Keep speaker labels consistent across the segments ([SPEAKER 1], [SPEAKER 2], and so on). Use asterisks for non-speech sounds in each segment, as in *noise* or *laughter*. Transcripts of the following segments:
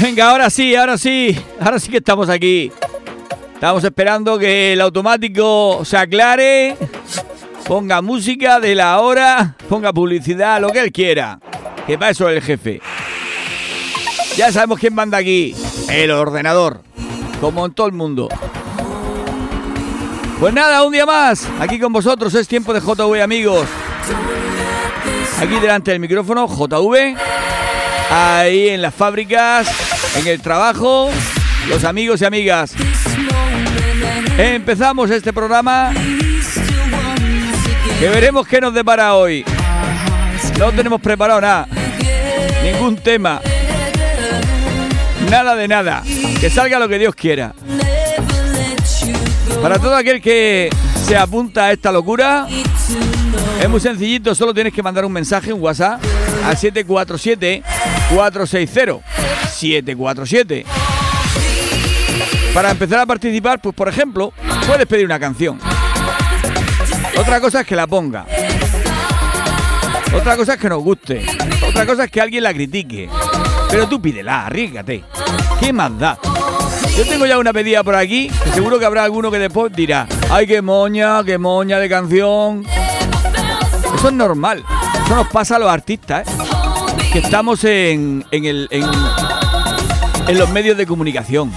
[SPEAKER 1] Venga, ahora sí, ahora sí, ahora sí que estamos aquí. Estamos esperando que el automático se aclare, ponga música de la hora, ponga publicidad, lo que él quiera. Que para eso es el jefe. Ya sabemos quién manda aquí. El ordenador. Como en todo el mundo. Pues nada, un día más. Aquí con vosotros es tiempo de JV, amigos. Aquí delante del micrófono, JV. Ahí en las fábricas, en el trabajo, los amigos y amigas. Empezamos este programa que veremos qué nos depara hoy. No tenemos preparado nada, ningún tema, nada de nada. Que salga lo que Dios quiera. Para todo aquel que se apunta a esta locura, es muy sencillito, solo tienes que mandar un mensaje, un WhatsApp, al 747-460-747. Para empezar a participar, pues por ejemplo, puedes pedir una canción. Otra cosa es que la ponga. Otra cosa es que nos guste. Otra cosa es que alguien la critique. Pero tú pídela, arriesgate. ¿Qué más da? Yo tengo ya una pedida por aquí, que seguro que habrá alguno que después dirá, ay, qué moña, qué moña de canción. Eso es normal. Eso nos pasa a los artistas, ¿eh? Que estamos en, en, el, los medios de comunicación.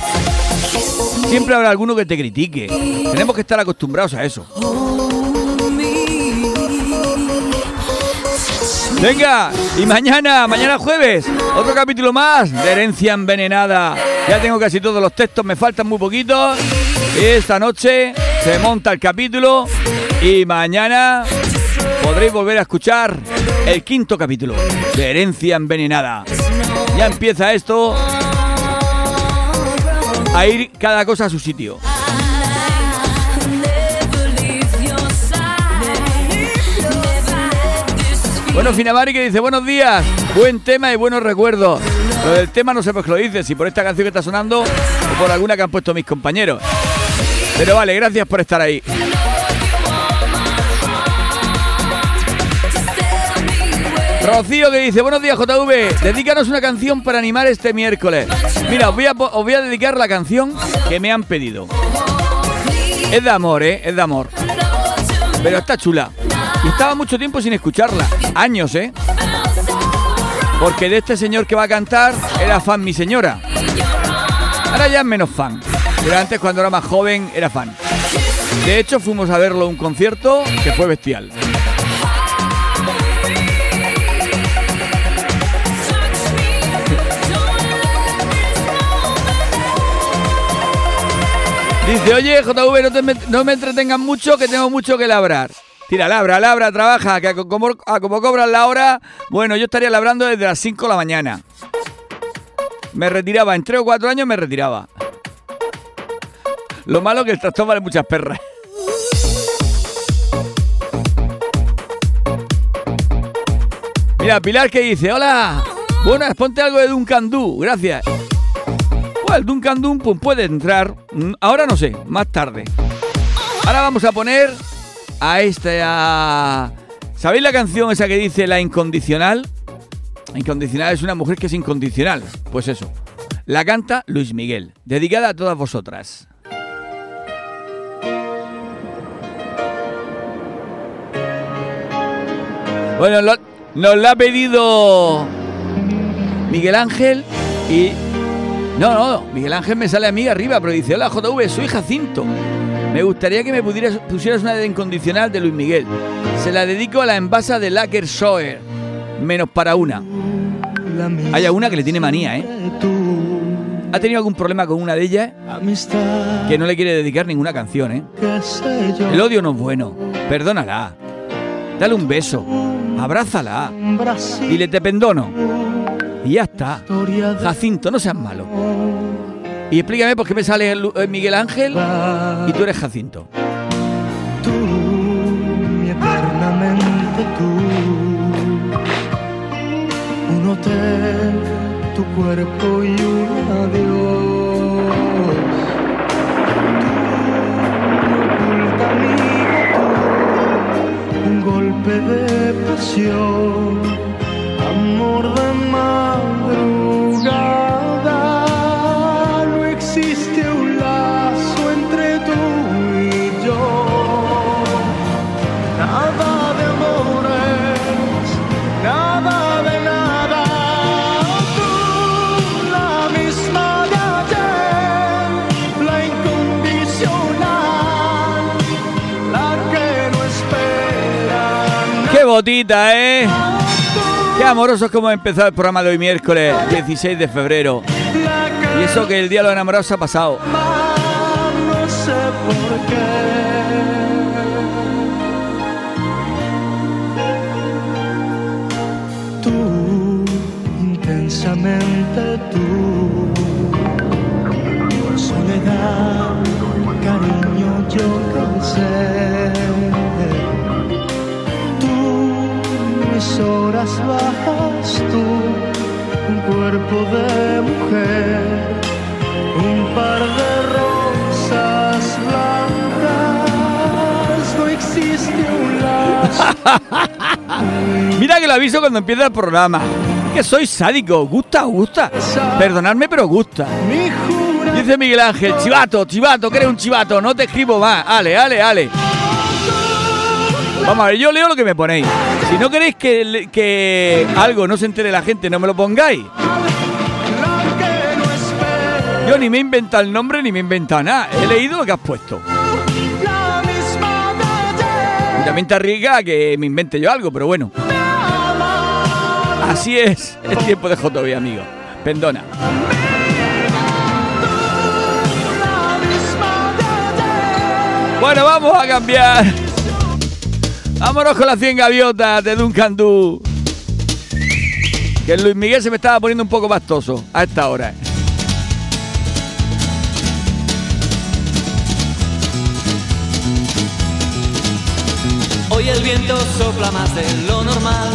[SPEAKER 1] Siempre habrá alguno que te critique. Tenemos que estar acostumbrados a eso. Venga, y mañana, mañana jueves, otro capítulo más de Herencia Envenenada. Ya tengo casi todos los textos, me faltan muy poquitos. Esta noche se monta el capítulo y mañana podréis volver a escuchar el quinto capítulo de Herencia Envenenada. Ya empieza esto a ir cada cosa a su sitio. Bueno, Finamari que dice, buenos días, buen tema y buenos recuerdos. Lo del tema no sé por qué lo dice, si por esta canción que está sonando o por alguna que han puesto mis compañeros. Pero vale, gracias por estar ahí. Rocío que dice, buenos días JV, dedícanos una canción para animar este miércoles. Mira, os voy, a, os voy a dedicar la canción que me han pedido. Es de amor, ¿eh? Es de amor. Pero está chula. Y estaba mucho tiempo sin escucharla. Años, ¿eh? Porque de este señor que va a cantar era fan mi señora. Ahora ya es menos fan. Pero antes cuando era más joven era fan. De hecho fuimos a verlo un concierto que fue bestial. Dice, oye, JV, no, te no me entretengan mucho, que tengo mucho que labrar. Tira, labra, labra, trabaja, que a como, a como cobran la hora, bueno, yo estaría labrando desde las 5 de la mañana. Me retiraba, en 3 o 4 años me retiraba. Lo malo es que el tractor vale muchas perras. Mira, Pilar que dice, hola, buenas, ponte algo de Duncan Du, gracias. El Duncan Du pues puede entrar, mm, ahora no sé, más tarde. Ahora vamos a poner a esta... ¿Sabéis la canción esa que dice La Incondicional? Incondicional es una mujer que es incondicional. Pues eso. La canta Luis Miguel, dedicada a todas vosotras. Bueno, nos la ha pedido Miguel Ángel y... No, no, Miguel Ángel me sale a mí arriba, pero dice, hola JV, soy Jacinto. Me gustaría que me pusieras una de incondicional de Luis Miguel. Se la dedico a la envasa de Laker Shower, menos para una. Hay alguna que le tiene manía, ¿eh? ¿Ha tenido algún problema con una de ellas? Que no le quiere dedicar ninguna canción, ¿eh? El odio no es bueno. Perdónala. Dale un beso. Abrázala. Dile te pendono. Y ya está. Jacinto, no seas malo. Y explícame por qué me sale Miguel Ángel y tú eres Jacinto.
[SPEAKER 2] Tú, mi eternamente tú. Un hotel, tu cuerpo y un adiós. Tú, amiga, tú. Un golpe de pasión amor de madrugada
[SPEAKER 1] no
[SPEAKER 2] existe un lazo entre tú y yo. Nada de amores, nada de nada. Tú, la misma de ayer, la incondicional, la que no espera. Nada. ¡Qué
[SPEAKER 1] botita, eh! Qué amorosos como ha el programa de hoy miércoles 16 de febrero. Y eso que el día de los enamorados ha pasado.
[SPEAKER 2] No sé por qué. Tú, intensamente mis horas bajas, tú, un cuerpo de mujer, un par de rosas blancas, no existe un lazo. *laughs*
[SPEAKER 1] Mira que lo aviso cuando empieza el programa. Que soy sádico, gusta, gusta. Perdonadme, pero gusta. Dice Miguel Ángel, chivato, chivato, que eres un chivato, no te escribo más. Ale, ale, ale. Vamos a ver, yo leo lo que me ponéis. Si no queréis que, que algo no se entere la gente, no me lo pongáis. Yo ni me he inventado el nombre ni me he inventado nada. He leído lo que has puesto. También te arriesga que me invente yo algo, pero bueno. Así es, es tiempo de JB, amigo.
[SPEAKER 2] Ayer.
[SPEAKER 1] Bueno, vamos a cambiar. Vámonos con las 100 gaviotas de Duncan Du. Que Luis Miguel se me estaba poniendo un poco pastoso a esta hora.
[SPEAKER 3] Hoy el viento sopla más de lo normal.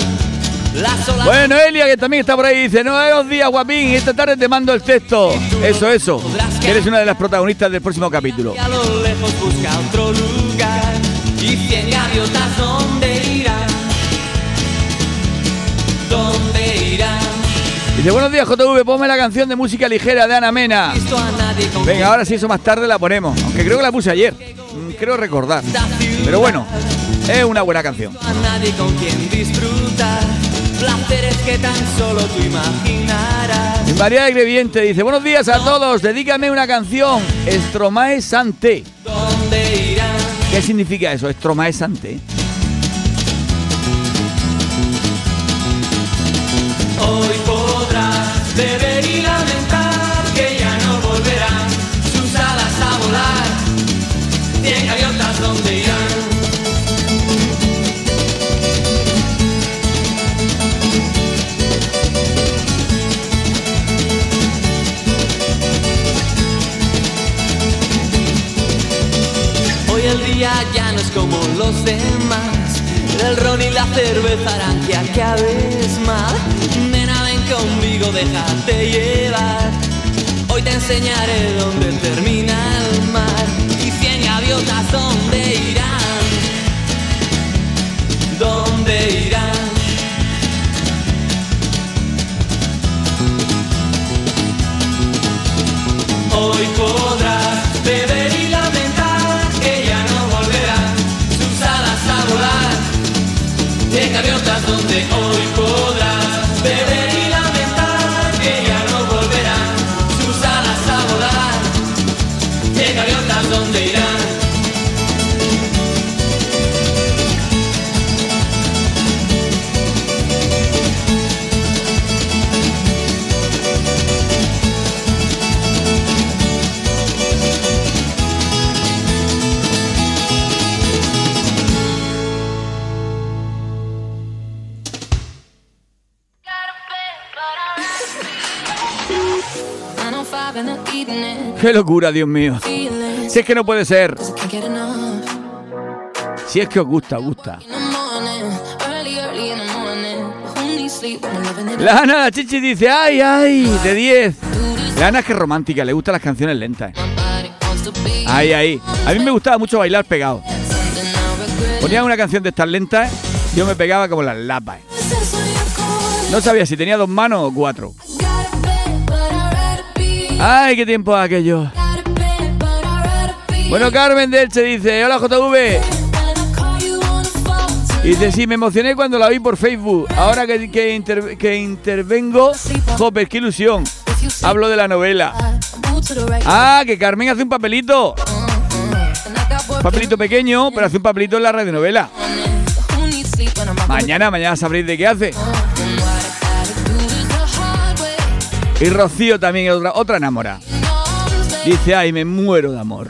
[SPEAKER 1] Bueno, Elia, que también está por ahí, dice, no, buenos días, guapín, esta tarde te mando el texto. Eso, eso. Que eres una de las protagonistas del próximo capítulo.
[SPEAKER 3] a lo lejos busca otro lugar.
[SPEAKER 1] Dice, buenos días, JV, ponme la canción de música ligera de Ana Mena. Venga, ahora sí, eso más tarde la ponemos. Aunque creo que la puse ayer. Mm, Creo recordar. Pero bueno, es una buena canción.
[SPEAKER 3] a nadie con quien disfrutar. Placeres que tan solo tú imaginarás.
[SPEAKER 1] Y María de Greviente dice, buenos días a todos, dedícame una canción, Estromae Sante.
[SPEAKER 3] ¿Dónde irán?
[SPEAKER 1] ¿Qué significa eso, Estromae?
[SPEAKER 3] Hoy podrás beber lamentar que ya no volverán sus alas a volar. Cien gaviotas donde irán. Hoy el día ya no es como los demás. El ron y la cerveza harán que acabes mal. Conmigo, déjate llevar. Hoy te enseñaré dónde termina el mar. Y cien gaviotas, ¿dónde irán? ¿Dónde irán? Hoy podrás beber y lamentar que ya no volverán sus alas a volar. De gaviotas donde hoy
[SPEAKER 1] Qué locura, Dios mío. Si es que no puede ser. Si es que os gusta, os gusta. La Ana la Chichi dice, ay, ay, de 10. La Ana es que romántica, le gustan las canciones lentas. Ay, ay. A mí me gustaba mucho bailar pegado. Ponían una canción de estas lentas, yo me pegaba como las lapas. No sabía si tenía dos manos o cuatro. Ay, qué tiempo aquello. Bueno, Carmen de Elche dice, hola JV. Y dice, sí, me emocioné cuando la vi por Facebook. Ahora que, que, inter- que intervengo, joder, qué ilusión. Hablo de la novela. Ah, que Carmen hace un papelito. Papelito pequeño, pero hace un papelito en la radionovela. Mañana, mañana sabréis de qué hace. Y Rocío también otra, otra enamora. Dice, ay, me muero de amor.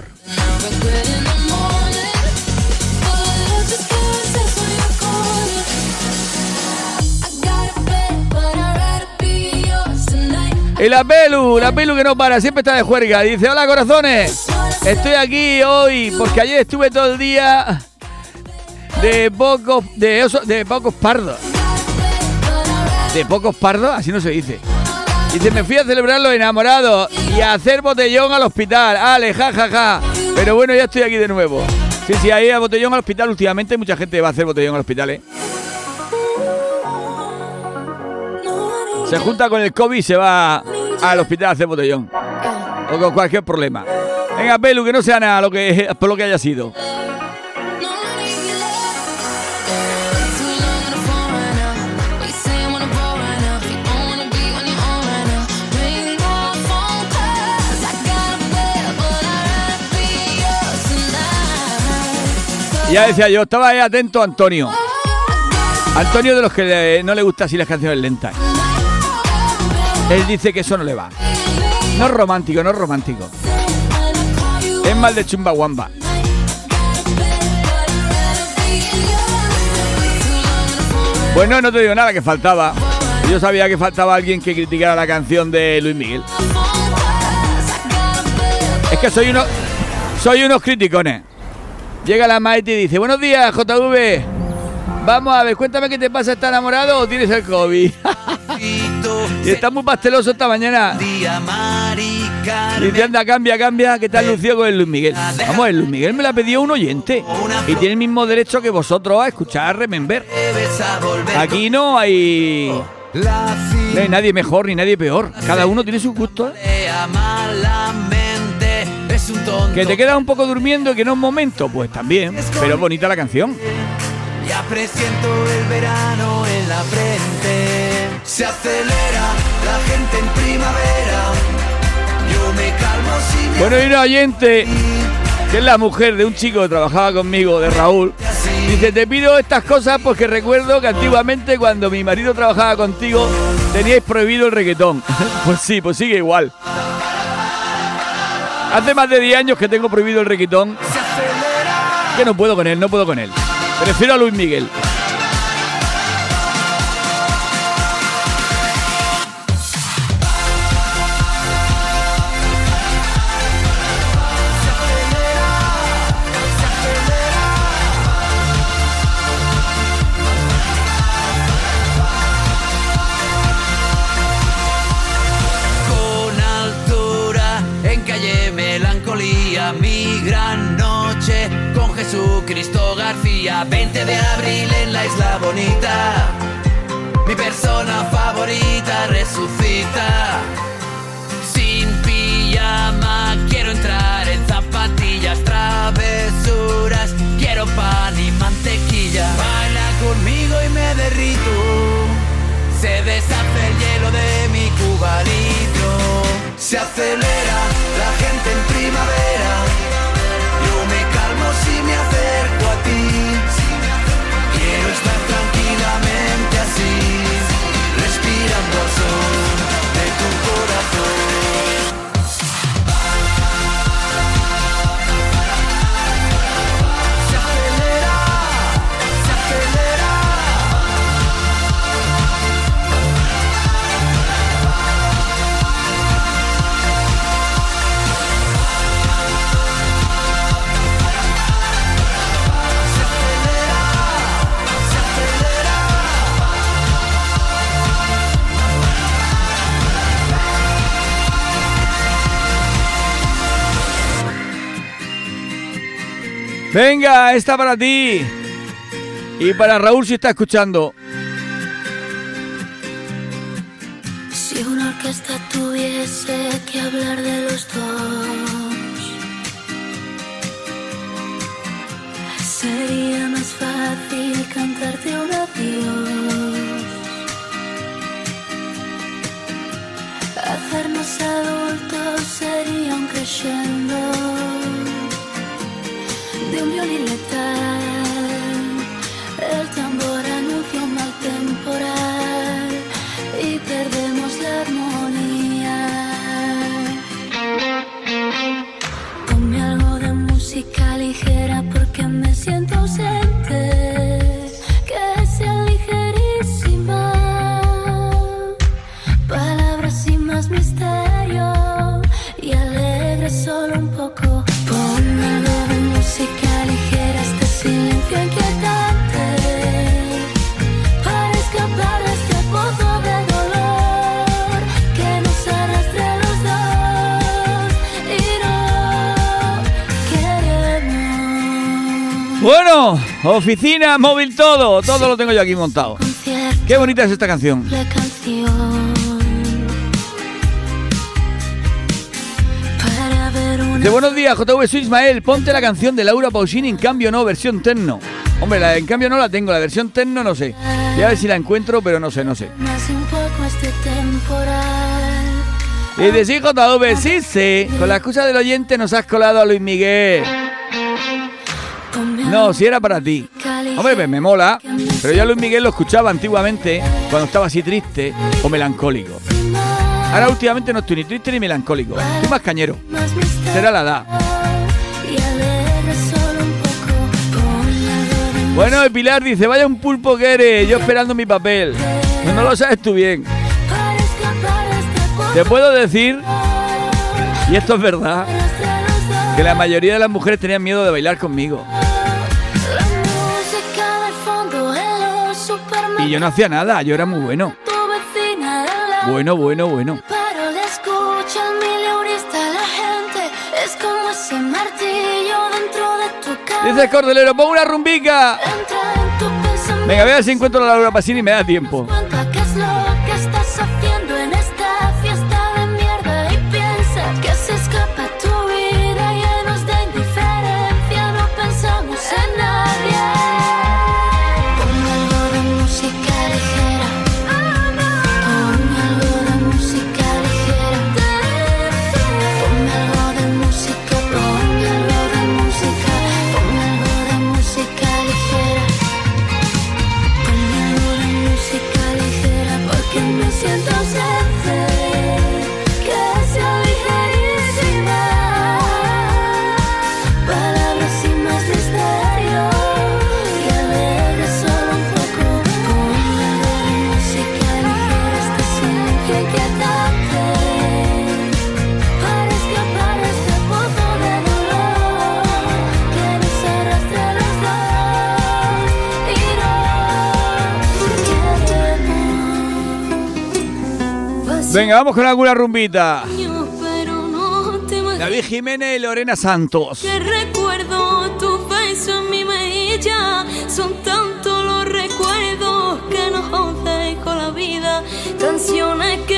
[SPEAKER 1] Y la Pelu, la Pelu que no para, siempre está de juerga. Dice, hola corazones, estoy aquí hoy porque ayer estuve todo el día de pocos, de, oso- de pocos pardos. De pocos pardos, así no se dice. Dice, me fui a celebrar los enamorados y a hacer botellón al hospital. Ale, ja, ja, ja. Pero bueno, ya estoy aquí de nuevo. Sí, sí, ahí a botellón al hospital últimamente mucha gente va a hacer botellón al hospital, ¿eh? Se junta con el COVID y se va al hospital a hacer botellón. O con cualquier problema. Venga, Pelu, que no sea nada lo que, por lo que haya sido. Ya decía yo, estaba ahí atento Antonio. Antonio de los que no le gusta así las canciones lentas. Él dice que eso no le va. No es romántico, no es romántico. Es mal de chumbawamba. Bueno, no te digo nada que faltaba. Yo sabía que faltaba alguien que criticara la canción de Luis Miguel. Es que soy uno, soy unos criticones. Llega la Maite y dice, buenos días, JV. Vamos a ver, cuéntame qué te pasa, ¿estás enamorado o tienes el COVID? *laughs* y está muy pasteloso esta mañana. Dice, anda, cambia, cambia, que tal lució con el Luis Miguel. Vamos, el Luis Miguel me la pidió un oyente. Y tiene el mismo derecho que vosotros a escuchar, remember. Aquí no hay, no hay nadie mejor ni nadie peor. Cada uno tiene su gusto. ¿eh?
[SPEAKER 3] Un tonto.
[SPEAKER 1] Que te quedas un poco durmiendo y que no es momento, pues también. Pero es bonita la canción.
[SPEAKER 3] Ya presiento el verano en la frente. Se acelera la gente en primavera. Yo me calmo si me
[SPEAKER 1] Bueno, y una oyente, que es la mujer de un chico que trabajaba conmigo, de Raúl, dice, te pido estas cosas porque recuerdo que antiguamente cuando mi marido trabajaba contigo teníais prohibido el reggaetón. *laughs* pues sí, pues sigue igual. Hace más de 10 años que tengo prohibido el
[SPEAKER 3] acelera.
[SPEAKER 1] que no puedo con él, no puedo con él. Prefiero a Luis Miguel.
[SPEAKER 3] Jesucristo García, 20 de abril en la isla bonita, mi persona favorita resucita. Sin pijama quiero entrar en zapatillas, travesuras, quiero pan y mantequilla. Baila conmigo y me derrito. Se deshace el hielo de mi cubanito. Se acelera la gente en primavera.
[SPEAKER 1] Venga, esta para ti. Y para Raúl si está escuchando.
[SPEAKER 4] Si una orquesta tuviese que hablar de los dos, sería más fácil cantarte un adiós. Hacernos adultos sería un crescendo de un violín
[SPEAKER 1] oficina, móvil, todo. Todo lo tengo yo aquí montado. Qué bonita es esta canción.
[SPEAKER 4] la canción. Para ver una
[SPEAKER 1] De buenos días, JV soy Ismael. Ponte la canción de Laura Pausini, en cambio no, versión techno. Hombre, la, en cambio no la tengo, la versión techno no sé. Voy a ver si la encuentro, pero no sé, no sé.
[SPEAKER 4] más un poco este temporal.
[SPEAKER 1] Y decís JV, sí, sí. Con la excusa del oyente nos has colado a Luis Miguel. No, si era para ti. Hombre, me, mola. Pero yo a Luis Miguel lo escuchaba antiguamente cuando estaba así triste o melancólico. Ahora últimamente no estoy ni triste ni melancólico. Estoy más cañero. Será la edad. Bueno, el Pilar dice, vaya un pulpo que eres, yo esperando mi papel. No, no lo sabes tú bien. Te puedo decir, y esto es verdad, que la mayoría de las mujeres tenían miedo de bailar conmigo. Y yo no hacía nada, yo era muy bueno. Bueno, bueno, bueno.
[SPEAKER 4] Pero le escucha el mileurista la gente. Es como ese martillo dentro de tu cabeza.
[SPEAKER 1] Dice el cordelero, pon una rumbica. Venga, a ver si encuentro la Laura Pasini y me da tiempo. Venga, vamos con alguna rumbita. David Jiménez y Lorena Santos.
[SPEAKER 4] que recuerdo tu beso en mi mejilla. Son tantos los recuerdos que nos con la vida. Canciones que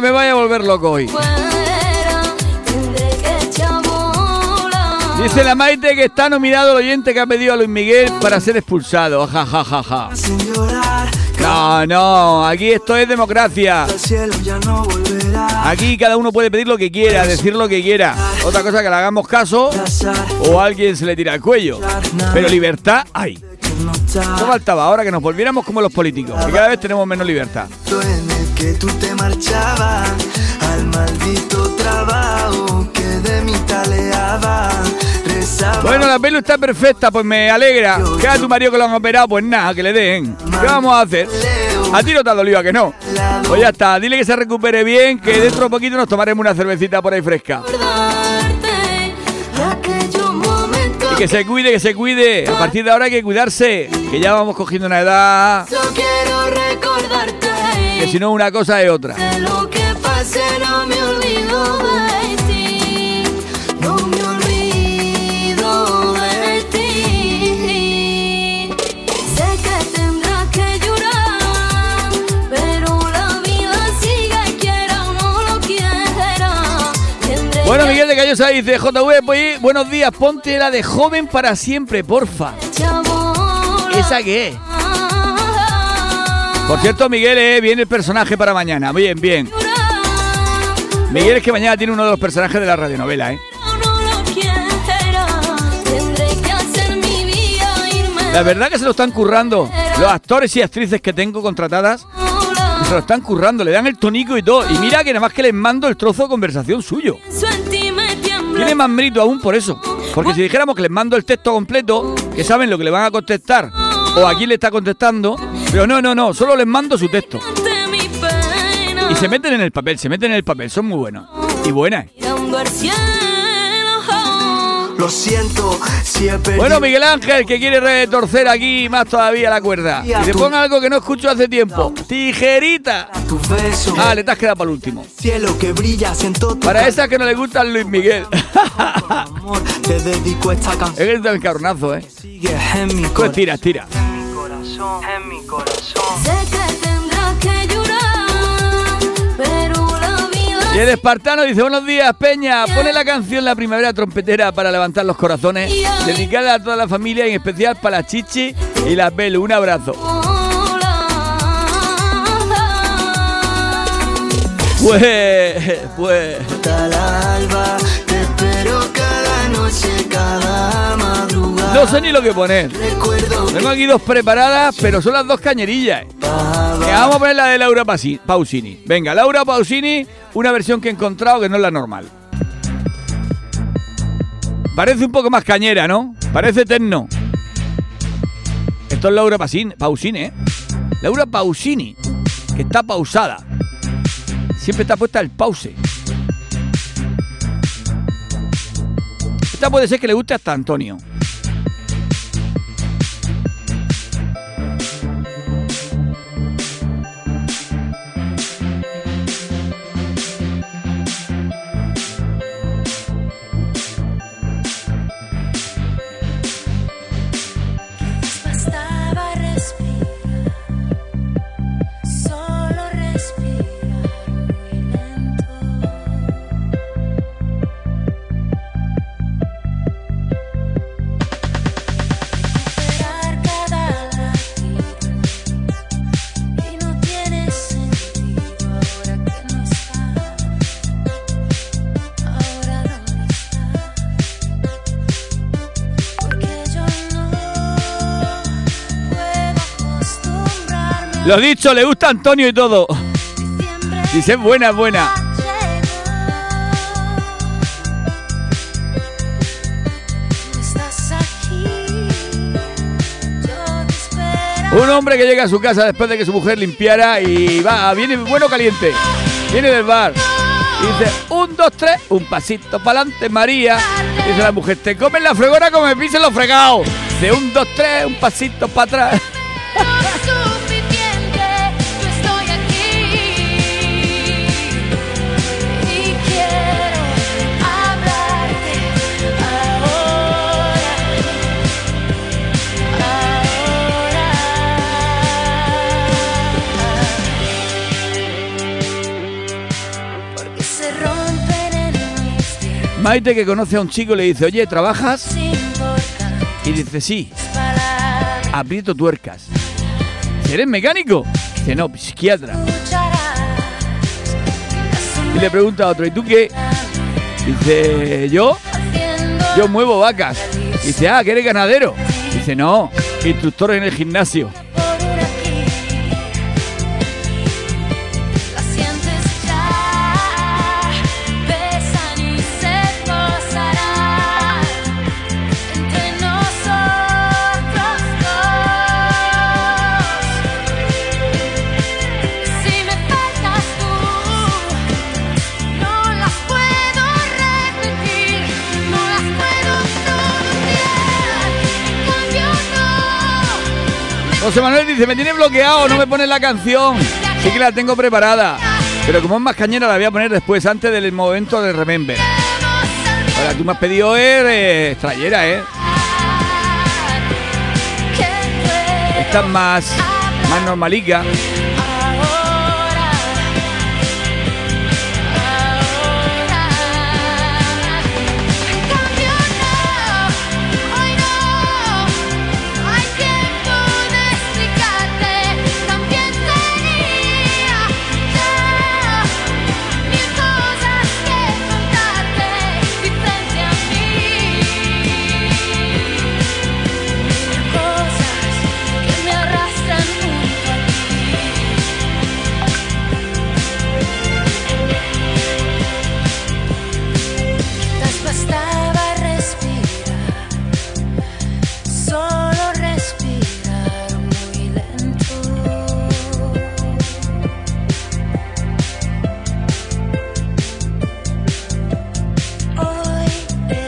[SPEAKER 4] Me
[SPEAKER 1] voy a volver loco hoy. Dice la Maite que está nominado el oyente que ha pedido a Luis Miguel para ser expulsado. Ja, ja, ja, ja. No, no, aquí esto es democracia. Aquí cada uno puede pedir lo que quiera, decir lo que quiera. Otra cosa que le hagamos caso o alguien se le tira el cuello. Pero libertad hay.
[SPEAKER 2] No
[SPEAKER 1] faltaba ahora que nos volviéramos como los políticos, que cada vez tenemos menos libertad.
[SPEAKER 2] Que tú te marchabas al maldito trabajo que de mí taleaba. Rezaba
[SPEAKER 1] Bueno, la pelo está perfecta, pues me alegra. Que a tu marido que lo han operado, pues nada, que le den. ¿Qué vamos a hacer? A ti no te ha dolido, ¿a que no? Pues ya está, dile que se recupere bien, que dentro de poquito nos tomaremos una cervecita por ahí fresca. Y que se cuide, que se cuide. A partir de ahora hay que cuidarse, que ya vamos cogiendo una edad,
[SPEAKER 4] Yo quiero recordarte
[SPEAKER 1] si no una cosa es otra.
[SPEAKER 4] de lo que pase no me olvido de ti no me olvido de ti sé que tendrás que llorar pero la vida sigue quiera o no lo quiera Tendré
[SPEAKER 1] Bueno, Miguel de Callosa dice, JV, pues, buenos días, ponte la de joven para siempre, porfa. esa qué es? Por cierto, Miguel, eh, viene el personaje para mañana. Bien, bien. Miguel es que mañana tiene uno de los personajes de la radionovela, ¿eh? La verdad que se lo están currando los actores y actrices que tengo contratadas. Se lo están currando, le dan el tonico y todo. Y mira que nada más que les mando el trozo de conversación suyo. Tiene más mérito aún por eso. Porque si dijéramos que les mando el texto completo, que saben lo que le van a contestar o a quién le está contestando, pero no, no, no, solo les mando su texto. Y se meten en el papel, se meten en el papel, son muy buenos. Y buenas.
[SPEAKER 2] Lo siento si he perdido
[SPEAKER 1] Bueno, Miguel Ángel, que quiere retorcer aquí más todavía la cuerda. Y te pongo algo que no escucho hace tiempo. Tijerita.
[SPEAKER 2] tu beso.
[SPEAKER 1] Ah, le te has quedado para el último.
[SPEAKER 2] Cielo que brilla, siento tu
[SPEAKER 1] Para esas que no le gusta Luis Miguel.
[SPEAKER 2] amor. Te dedico esta
[SPEAKER 1] es
[SPEAKER 2] canción.
[SPEAKER 1] que es el carronazo, ¿eh?
[SPEAKER 2] Sigues en mi
[SPEAKER 1] Pues tira, tira.
[SPEAKER 2] En mi corazón, en mi corazón.
[SPEAKER 1] Y el espartano dice, buenos días, Peña. Pone la canción La Primavera Trompetera para levantar los corazones. Dedicada a toda la familia, en especial para la Chichi y la Belu. Un abrazo. Pues, pues... No sé ni lo que poner. Tengo aquí dos preparadas, pero son las dos cañerillas. ¿eh? Que vamos a poner la de Laura Pausini. Venga, Laura Pausini, una versión que he encontrado que no es la normal. Parece un poco más cañera, ¿no? Parece terno. Esto es Laura Pausini, ¿eh? Laura Pausini, que está pausada. Siempre está puesta el pause. Esta puede ser que le guste hasta a Antonio. Lo dicho, le gusta Antonio y todo. Dice, buena, buena. Un hombre que llega a su casa después de que su mujer limpiara y va, viene bueno caliente. Viene del bar. Dice, un, dos, tres, un pasito para adelante, María. Dice la mujer, te comes la fregona como me pisen los fregados. Dice, un, dos, tres, un pasito para atrás. Maite que conoce a un chico le dice, oye, ¿trabajas? Y dice, sí, aprieto tuercas. ¿Eres mecánico? Dice, no, psiquiatra. Y le pregunta a otro, ¿y tú qué? Dice, ¿yo? Yo muevo vacas. Dice, ah, que eres ganadero. Dice, no, instructor en el gimnasio. José Manuel dice, me tiene bloqueado, no me pones la canción. Sí que la tengo preparada. Pero como es más cañera, la voy a poner después, antes del momento de Remember. Ahora, tú me has pedido eh, ¿eh? Esta es más, más normalica.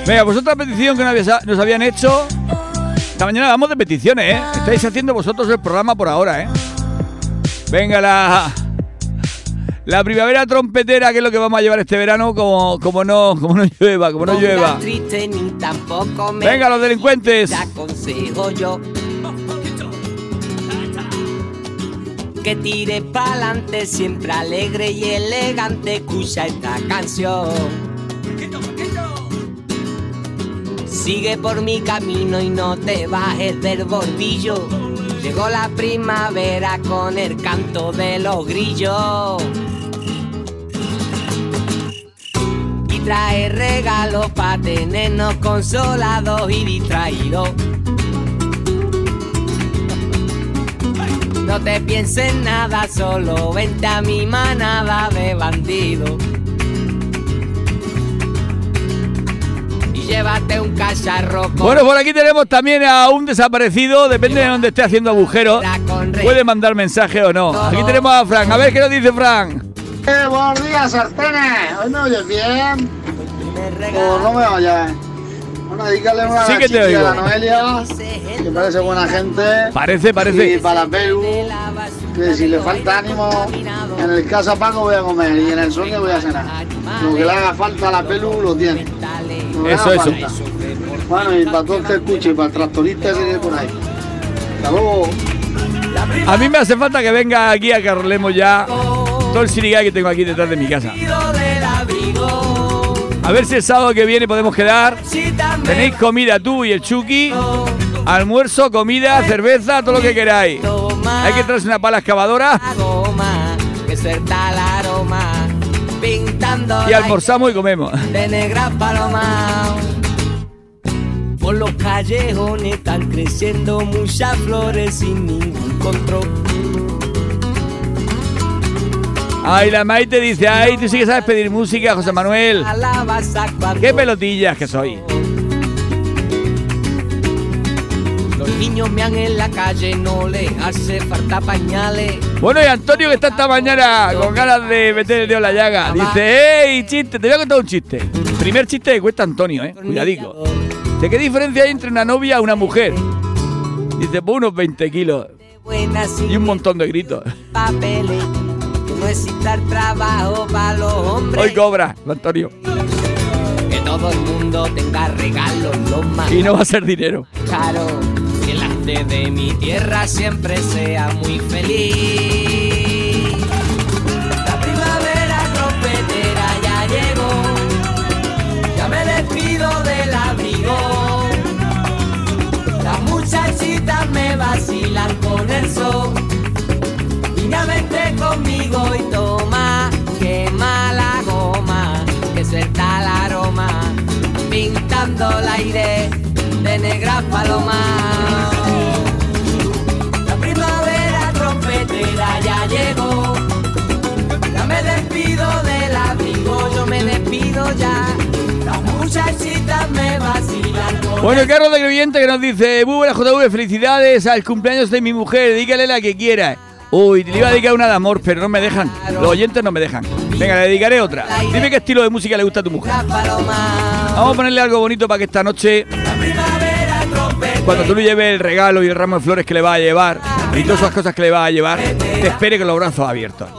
[SPEAKER 1] Venga, pues otra petición que nos había- nos habían hecho. Esta mañana vamos de peticiones, ¿eh? Estáis haciendo vosotros el programa por ahora, ¿eh? Venga, la. La primavera trompetera, que es lo que vamos a llevar este verano, como, como no, como no llueva, como no
[SPEAKER 5] pongas
[SPEAKER 1] llueva.
[SPEAKER 5] triste ni tampoco me
[SPEAKER 1] Venga, los delincuentes.
[SPEAKER 5] Te aconsejo yo que tires pa'lante, siempre alegre y elegante, escucha esta canción. Sigue por mi camino y no te bajes del bordillo. Llegó la primavera con el canto de los grillos. Y trae regalos para tenernos consolados y distraídos. No te pienses nada, solo vente a mi manada de bandidos. Llévate un cacharro
[SPEAKER 1] Bueno, por aquí tenemos también a un desaparecido, depende de donde esté haciendo agujero.
[SPEAKER 5] con rey.
[SPEAKER 1] Puede mandar mensaje o no. Aquí tenemos a Fran. A ver qué nos dice Fran.
[SPEAKER 6] Eh, buenos días, sartenes. ¿Hoy me oyes bien?
[SPEAKER 5] Me
[SPEAKER 6] ¿O no me oyes? Bueno, dedícale una
[SPEAKER 1] Sí que te oigo.
[SPEAKER 6] a la Noelia, que parece buena gente.
[SPEAKER 1] Parece,
[SPEAKER 6] Y
[SPEAKER 1] parece.
[SPEAKER 6] para la Perú, que si le falta ánimo, en el casa Paco voy a comer y en el sueño voy a cenar. Lo que le haga falta a la Perú lo tiene. Lo
[SPEAKER 1] Eso, eso.
[SPEAKER 6] falta. Bueno, y para todo el que escuche y para el tractorista que viene por ahí. Hasta luego.
[SPEAKER 1] A mí me hace falta que venga aquí a que arreglemos ya todo el sirigay que tengo aquí detrás de mi casa. A ver si el sábado que viene podemos quedar. Tenéis comida tú y el Chucky. Almuerzo, comida, cerveza, todo lo que queráis. Hay que traerse una pala excavadora y almorzamos y comemos.
[SPEAKER 5] de negra paloma. Por los callejones están creciendo muchas flores sin ningún control.
[SPEAKER 1] Ay, la Maite dice, ay, tú sí que sabes pedir música, José Manuel. Qué pelotillas que soy.
[SPEAKER 5] Los niños mean en la calle, no les hace falta pañales.
[SPEAKER 1] Bueno, y Antonio que está esta mañana con ganas de meter el dedo en la llaga. Dice, hey, chiste, te voy a contar un chiste. Primer chiste que cuesta Antonio, eh. Cuidadico. Dice, ¿qué diferencia hay entre una novia y una mujer? Dice, pues unos 20 kilos y un montón de gritos.
[SPEAKER 5] papeles. No exista trabajo para los hombres.
[SPEAKER 1] Hoy cobra, Antonio.
[SPEAKER 5] Que todo el mundo tenga regalos los más
[SPEAKER 1] Y no va a ser dinero.
[SPEAKER 5] caros. Que la gente de mi tierra siempre sea muy feliz. La primavera trompetera ya llegó. Ya me despido del abrigo. Las muchachitas me vacilan con el sol. Niña, vente conmigo y toma, quema la goma, que suelta el aroma, pintando el aire de negra paloma. Me vacilan
[SPEAKER 1] Bueno, Carlos de Creyente que nos dice, muy buenas JV, felicidades al cumpleaños de mi mujer, dígale la que quiera. Uy, le iba a dedicar una de amor, pero no me dejan. Los oyentes no me dejan. Venga, le dedicaré otra. Dime qué estilo de música le gusta a tu mujer. Vamos a ponerle algo bonito para que esta noche, cuando tú le lleves el regalo y el ramo de flores que le va a llevar y todas esas cosas que le va a llevar, te espere con los brazos abiertos.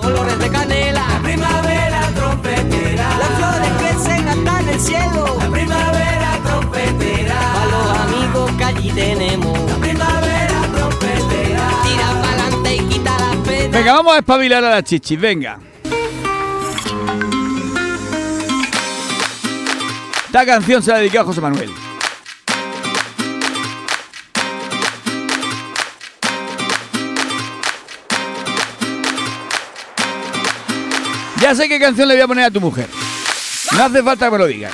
[SPEAKER 5] El cielo. La primavera trompetera. A los amigos que allí tenemos. La primavera trompetera. Tira pa'lante y quita las penas.
[SPEAKER 1] Venga, vamos a espabilar a la chichis, venga. Esta canción se la dedica a José Manuel. Ya sé qué canción le voy a poner a tu mujer. No hace falta que me lo digas.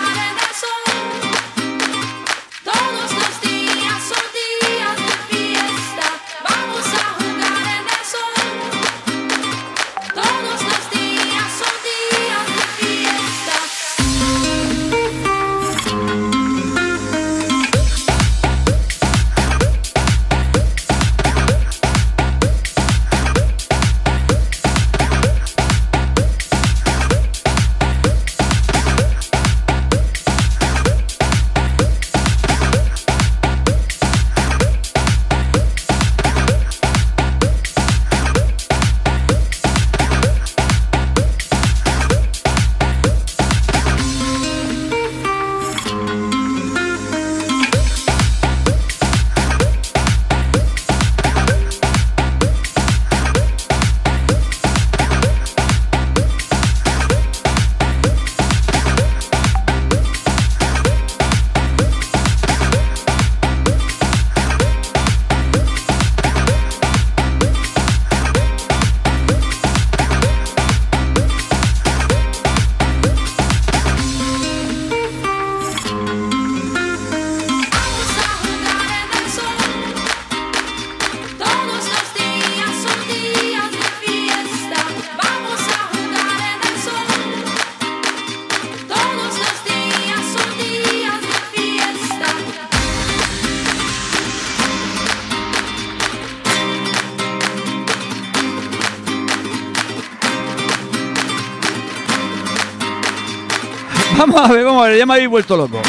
[SPEAKER 1] Vamos a ver, vamos a ver, ya me habéis vuelto loco.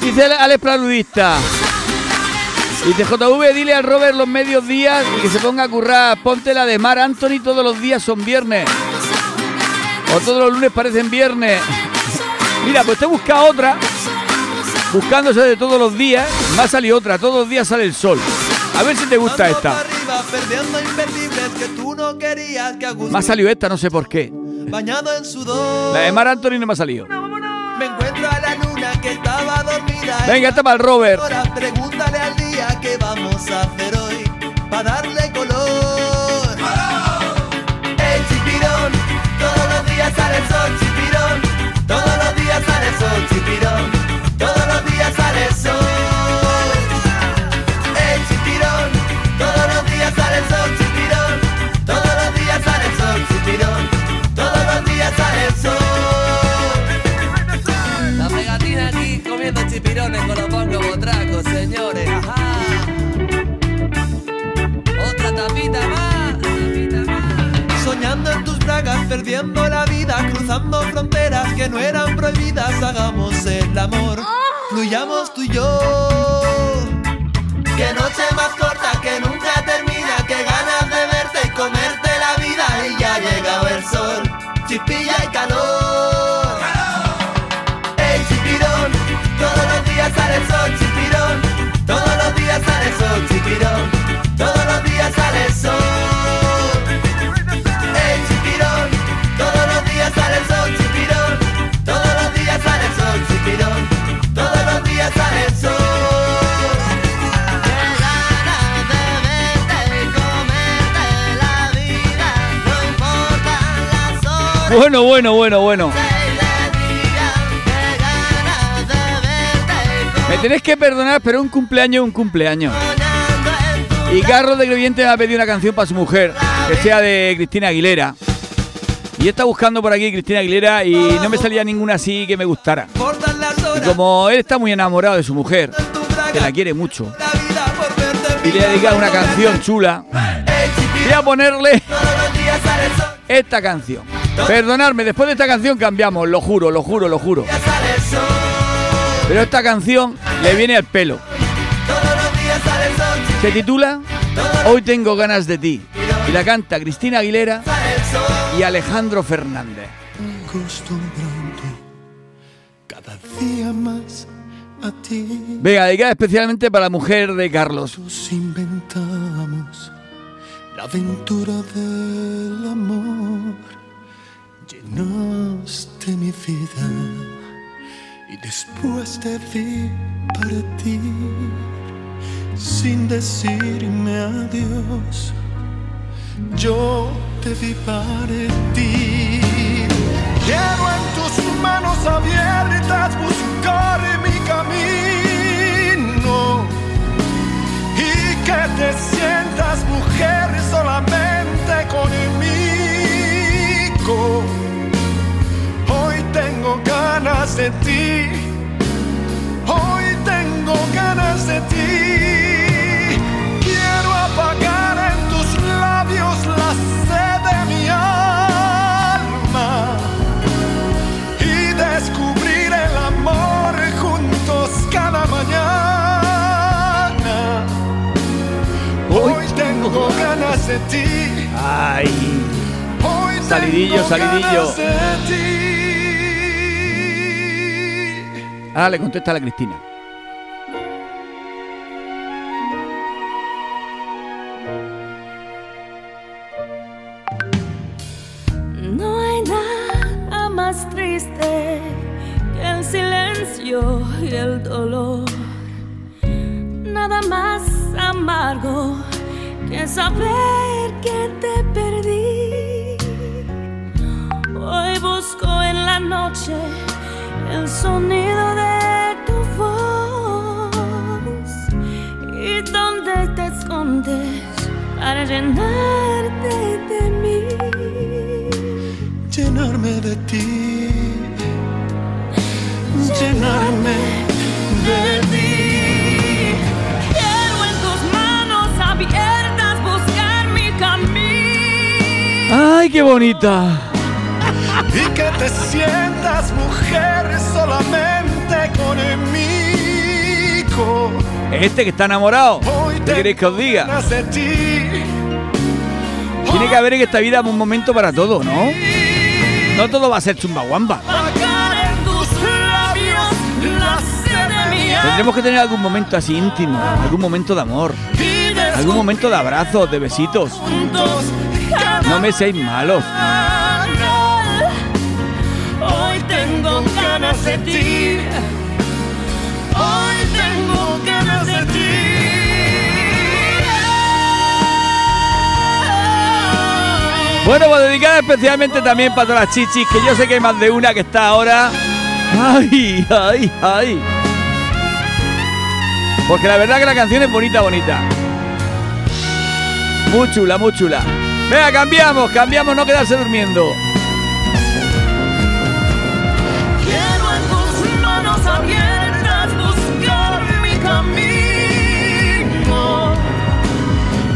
[SPEAKER 1] Dice Alex Planudista. Dice JV, dile al Robert los medios días y que se ponga a currar. Ponte la de Mar Anthony, todos los días son viernes. O todos los lunes parecen viernes. Mira, pues te he buscado otra. Buscándose de todos los días. Me ha salido otra. Todos los días sale el sol. A ver si te gusta esta. Me ha salido esta, no sé por qué.
[SPEAKER 3] Bañado en sudor.
[SPEAKER 1] La de Mar Anthony no me ha salido.
[SPEAKER 3] Me encuentro a la luna que estaba dormida.
[SPEAKER 1] Venga, esta para el Robert.
[SPEAKER 3] Ahora pregúntale al día qué vamos a hacer hoy. Para darle color. El chipirón. Todos los días sale el sol, Perdiendo la vida, cruzando fronteras que no eran prohibidas. Hagamos el amor, fluyamos tú y yo. Qué noche más corta que nunca termina, qué ganas de verte y comerte la vida. Y ya ha llegado el sol, chispilla y calor. El chipirón, todos los días sale el sol, chipirón. Todos los días sale el sol, chipirón. Todos los días sale el sol. Días sale el sol, chipirón. Todos los días sale el sol, chipirón. Todos los días sale el sol. Qué ganas de verte y comerte la vida. No importan las horas.
[SPEAKER 1] Bueno, bueno, bueno, bueno. Me tenéis que perdonar, pero un cumpleaños es un cumpleaños. Y Carlos de Creyente me ha pedido una canción para su mujer, que sea de Cristina Aguilera. Y está buscando por aquí Cristina Aguilera y no me salía ninguna así que me gustara. Como él está muy enamorado de su mujer, que la quiere mucho, y le ha dedicado una canción chula, voy a ponerle esta canción. Perdonadme, después de esta canción cambiamos, lo juro, lo juro, lo juro. Pero esta canción le viene al pelo. Se titula Hoy tengo ganas de ti. Y la canta Cristina Aguilera y Alejandro Fernández.
[SPEAKER 2] acostumbrando cada día más a ti.
[SPEAKER 1] Venga, dedicada especialmente para la mujer de Carlos.
[SPEAKER 2] Nos inventamos la aventura del amor. Llenaste mi vida y después te vi partir sin decirme adiós. Yo te vi partir. Quiero en tus manos abiertas buscar mi camino y que te sientas mujer solamente conmigo. Hoy tengo ganas de ti, hoy tengo ganas de ti. De ti.
[SPEAKER 1] Ay,
[SPEAKER 2] Hoy
[SPEAKER 1] Salidillo, salidillo. ahora le contesta a la Cristina.
[SPEAKER 4] No hay nada más triste que el silencio y el dolor. Nada más amargo que saber que te perdí. Hoy busco en la noche el sonido de tu voz y dónde te escondes para llenarte de mí.
[SPEAKER 2] llenarme de ti, llenarme de ti.
[SPEAKER 1] ¡Ay, qué bonita!
[SPEAKER 2] Y que te sientas mujer solamente con conmigo.
[SPEAKER 1] Este que está enamorado, ¿qué queréis que os diga? Tiene que haber en esta vida un momento para todo, ¿no? No todo va a ser chumbaguamba. Tendremos que tener algún momento así íntimo, algún momento de amor, algún momento de abrazos, de besitos. No me seáis malos.
[SPEAKER 4] Hoy tengo ganas de ti. Hoy tengo ganas de ti.
[SPEAKER 1] Bueno, pues dedicada especialmente también para todas las chichis, que yo sé que hay más de una que está ahora. ¡Ay, ay, ay! Porque la verdad que la canción es bonita, bonita. Muy chula, muy chula. Venga, cambiamos, cambiamos, no quedarse durmiendo.
[SPEAKER 4] Quiero en tus manos abiertas buscar mi camino.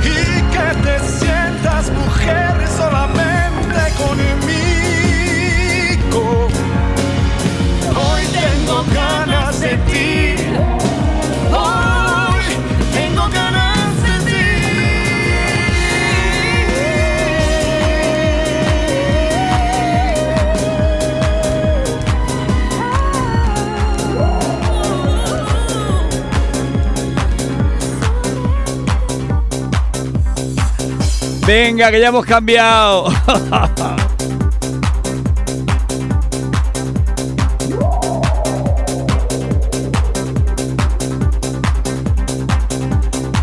[SPEAKER 2] Y que te sientas mujer solamente conmigo. Hoy tengo ganas de ti.
[SPEAKER 1] Venga, que ya hemos cambiado.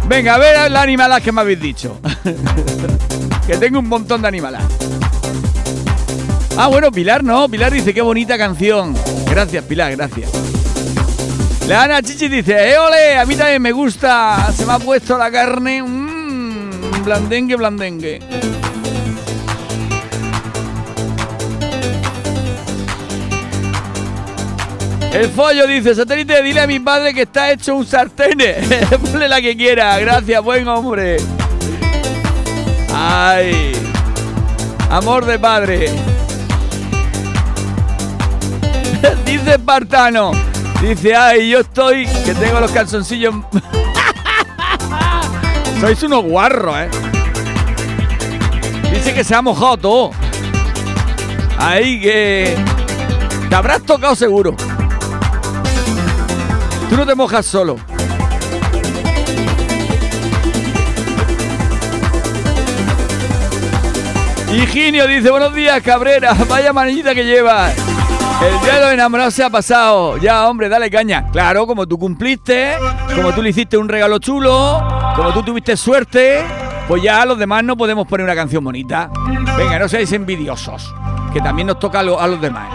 [SPEAKER 1] Venga, a ver las animalas que me habéis dicho. que tengo un montón de animalas. Ah, bueno, Pilar no. Pilar dice, qué bonita canción. Gracias, Pilar, gracias. La Ana Chichi dice, ¡eh, ole! A mí también me gusta. Se me ha puesto la carne. Blandengue, blandengue. El follo dice, satélite, dile a mi padre que está hecho un sartén. *laughs* Ponle la que quiera. Gracias, buen hombre. Ay. Amor de padre. *laughs* dice Espartano. Dice, ay, yo estoy, que tengo los calzoncillos. Sois unos guarros, ¿eh? Dice que se ha mojado todo. Ahí que... Te habrás tocado seguro. Tú no te mojas solo. Higinio dice, buenos días, Cabrera. *laughs* Vaya manillita que llevas. El día de los enamorados se ha pasado. Ya, hombre, dale caña. Claro, como tú cumpliste, como tú le hiciste un regalo chulo, como tú tuviste suerte, pues ya los demás no podemos poner una canción bonita. Venga, no seáis envidiosos, que también nos toca a, lo- a los demás.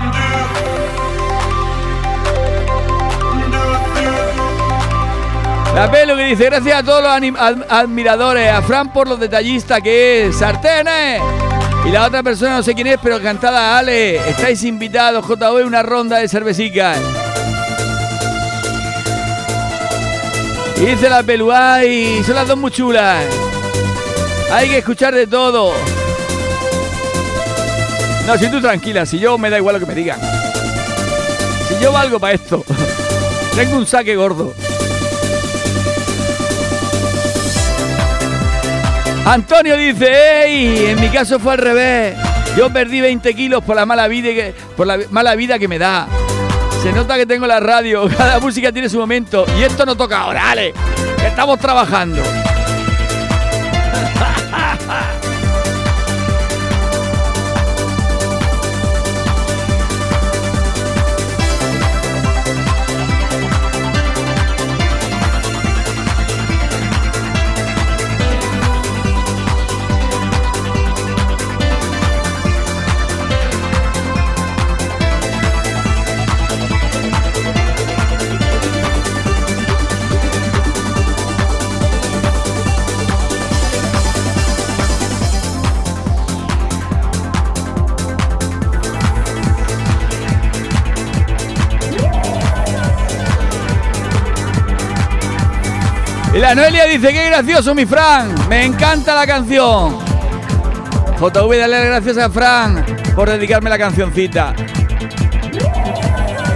[SPEAKER 1] La pelo que dice, gracias a todos los admiradores, a Fran por los detallistas que es, sartenes. Y la otra persona no sé quién es, pero cantada Ale. Estáis invitados, JV, una ronda de cervecicas. Y dice la pelu, ay, son las dos muy chulas. Hay que escuchar de todo. No, si tú tranquila, si yo me da igual lo que me digan. Si yo valgo para esto. *laughs* Tengo un saque gordo. Antonio dice, ¡Ey! En mi caso fue al revés. Yo perdí 20 kilos por la mala vida que, por la mala vida que me da. Se nota que tengo la radio, *laughs* cada música tiene su momento. Y esto no toca ahora, Ale. que Estamos trabajando. *laughs* la Noelia dice, qué gracioso mi Fran, me encanta la canción. JV, dale las gracias a Fran por dedicarme la cancioncita.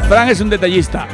[SPEAKER 1] Fran es un detallista.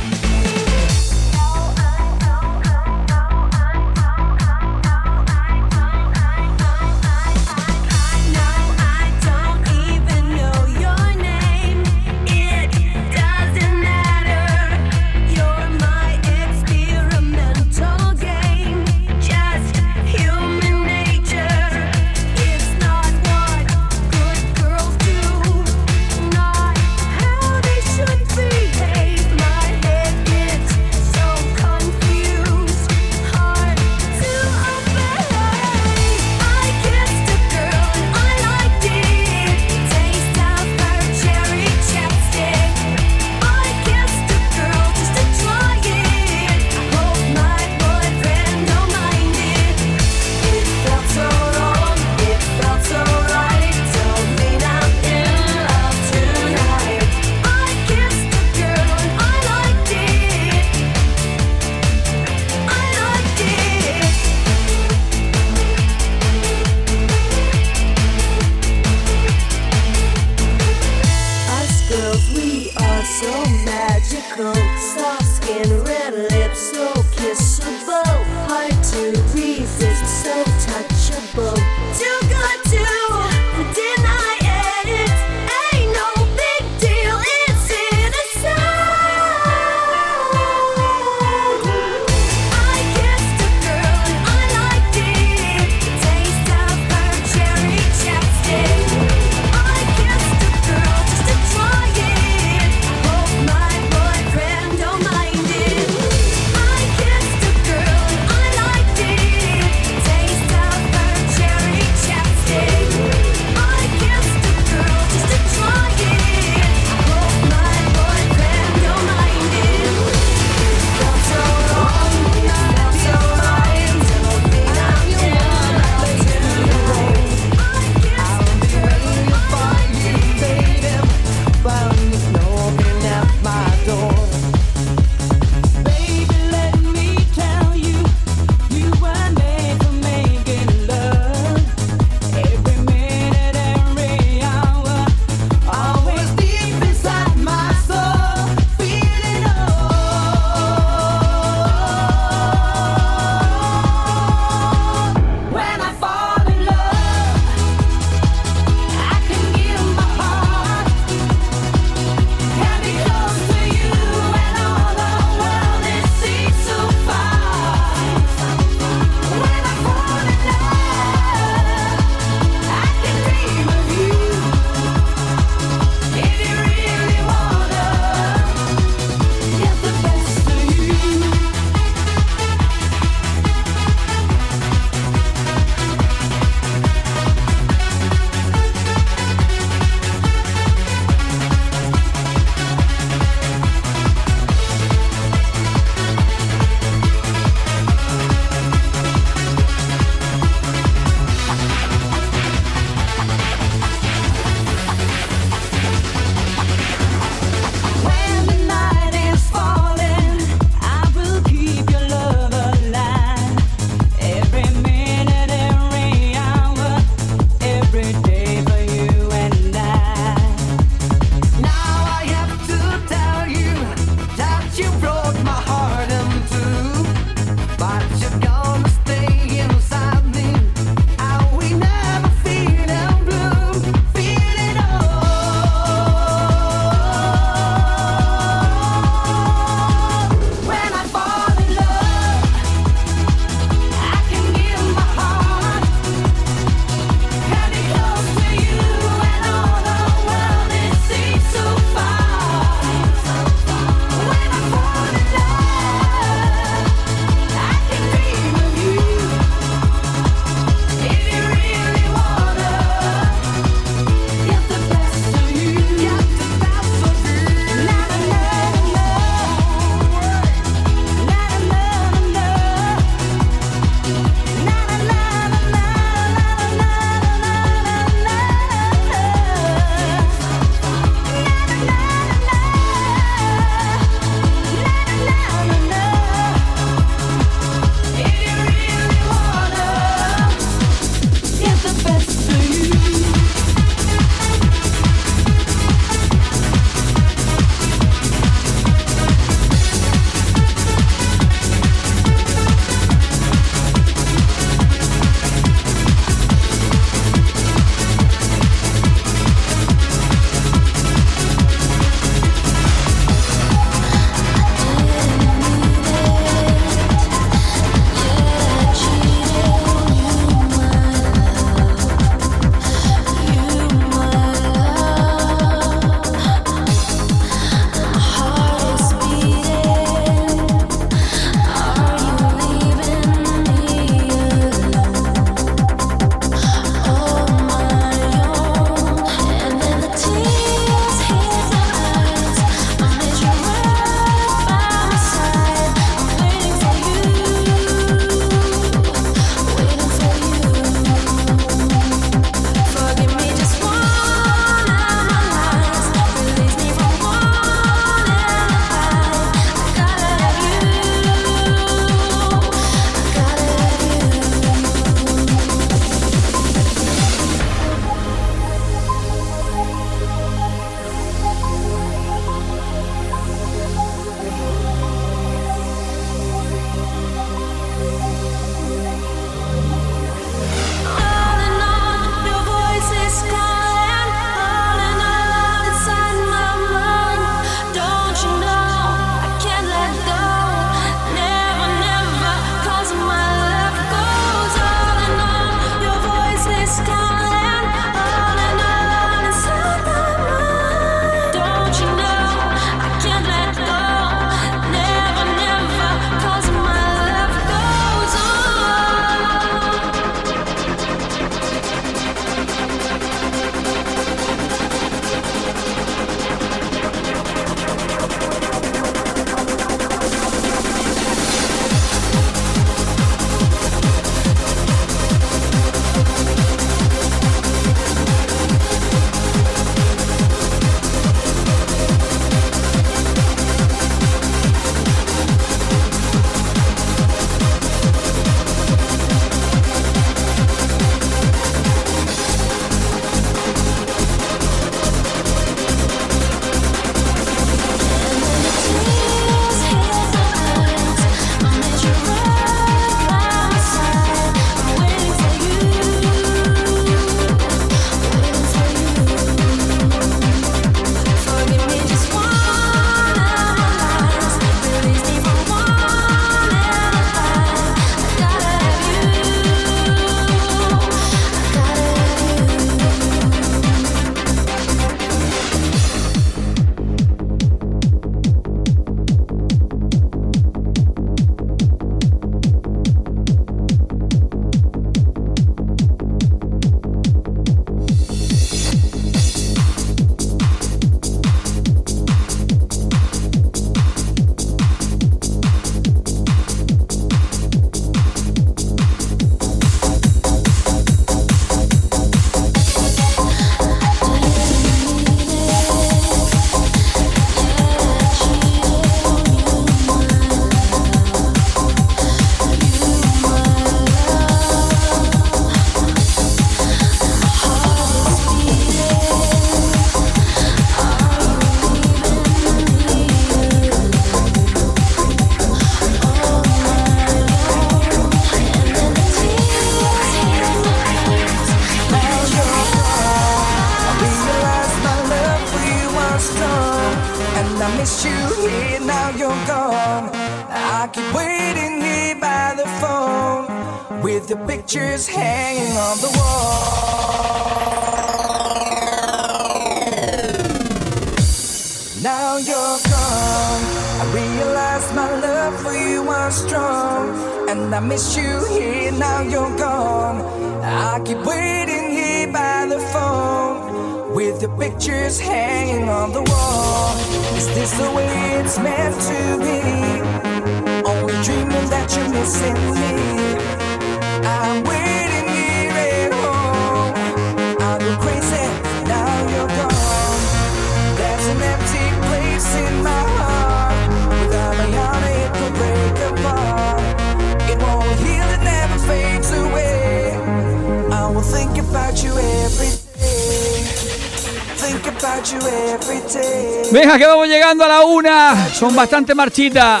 [SPEAKER 7] Venga, que vamos llegando a la una. Son bastante marchitas.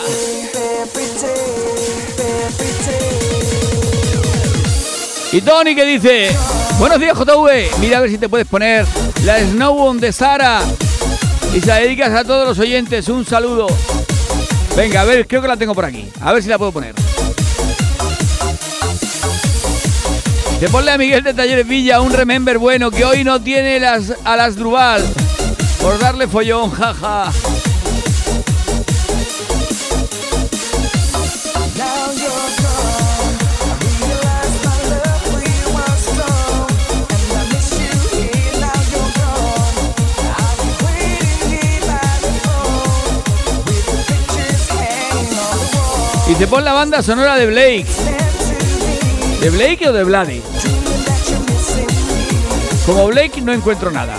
[SPEAKER 7] Y Tony que dice, buenos días JV, mira a ver si te puedes poner la Snow de Sara. Y se la dedicas a todos los oyentes, un saludo. Venga, a ver, creo que la tengo por aquí. A ver si la puedo poner. Te ponle a Miguel de Talleres Villa un remember bueno que hoy no tiene las, a las Drubal. Por darle follón, jaja. Y te pon la banda sonora de Blake. ¿De Blake o de
[SPEAKER 1] Vladi?
[SPEAKER 7] Como Blake no encuentro nada.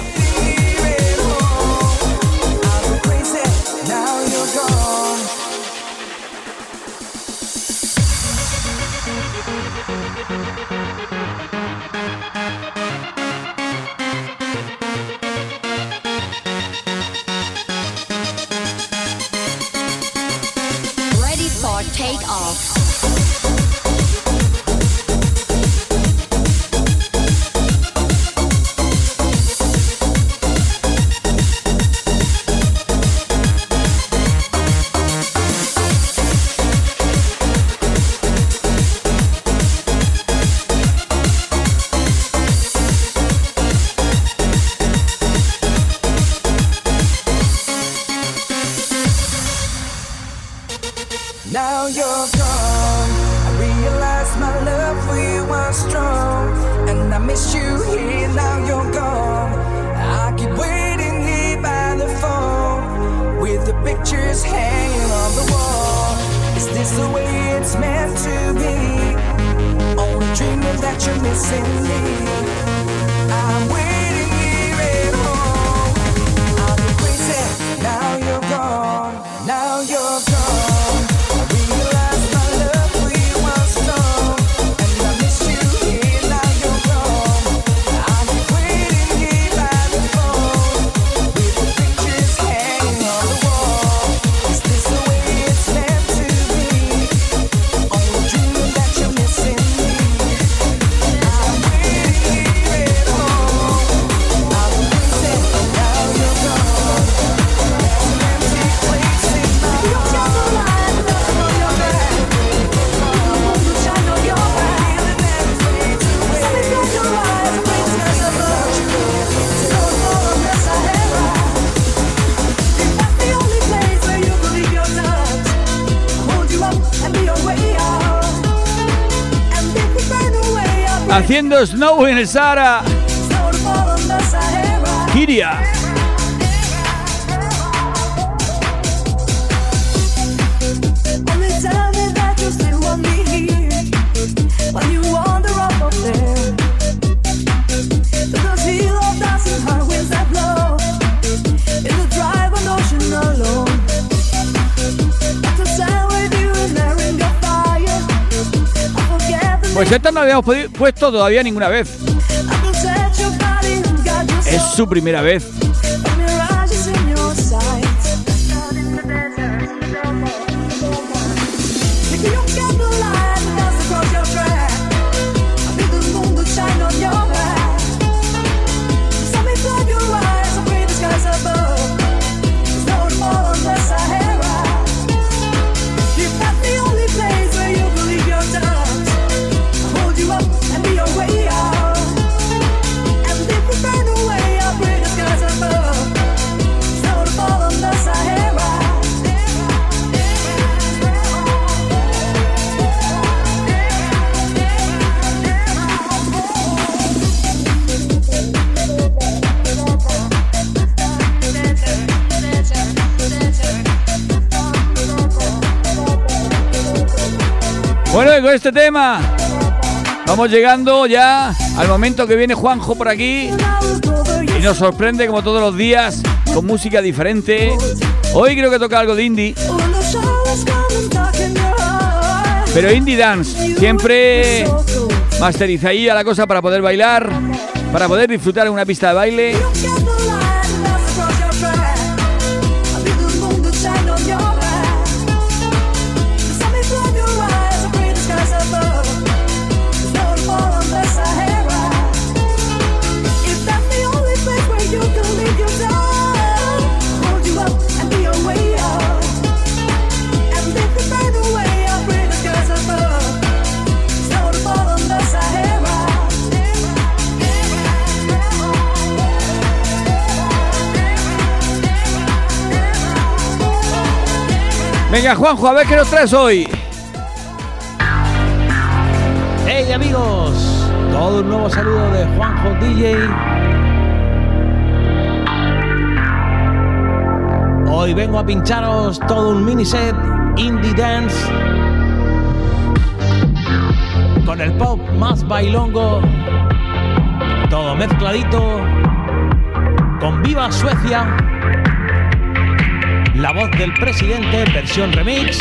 [SPEAKER 7] haciendo snow en el Sahara. Kiria. Pues esta no habíamos puesto todavía ninguna vez. Es su primera vez.
[SPEAKER 4] Bueno, y con este tema vamos llegando ya al momento que viene Juanjo por aquí y nos sorprende como todos los días con música diferente. Hoy creo que toca algo de indie, pero indie dance. Siempre masterizadilla la cosa para poder bailar, para poder disfrutar en una pista de baile. Venga, Juanjo, a ver qué nos traes hoy.
[SPEAKER 2] Hey amigos, todo un nuevo saludo de Juanjo DJ. Hoy vengo a pincharos todo un mini set indie dance con el pop más bailongo, todo mezcladito con Viva Suecia, la voz del presidente versión remix.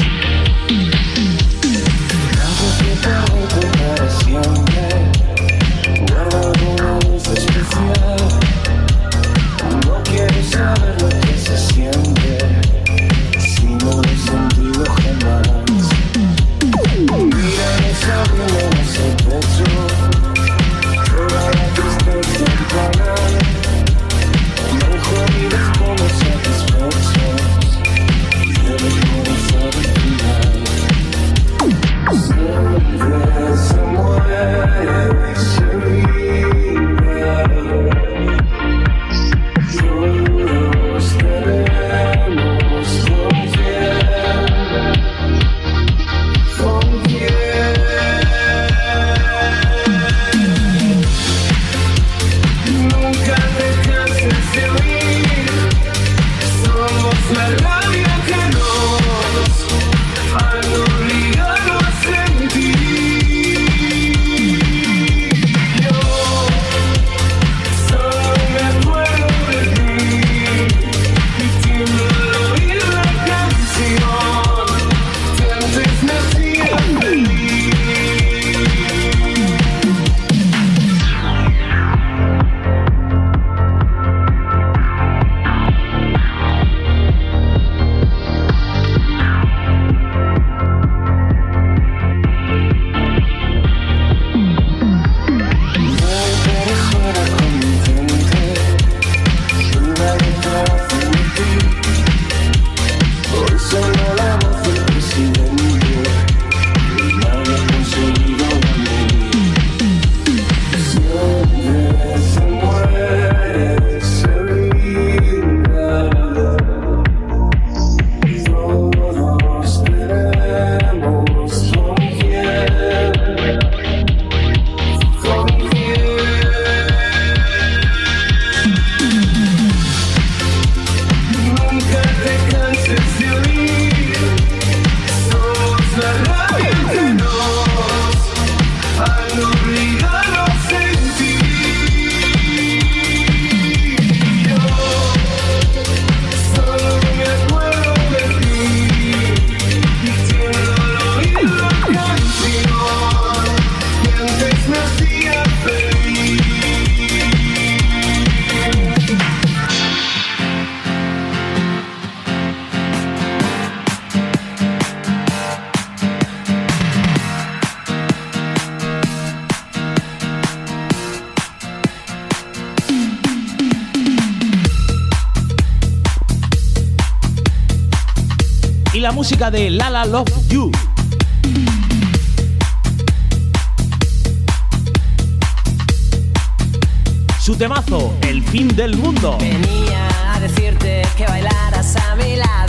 [SPEAKER 2] Música de Lala Love You. Su temazo, El fin del mundo.
[SPEAKER 5] Venía a decirte que bailaras a mi lado,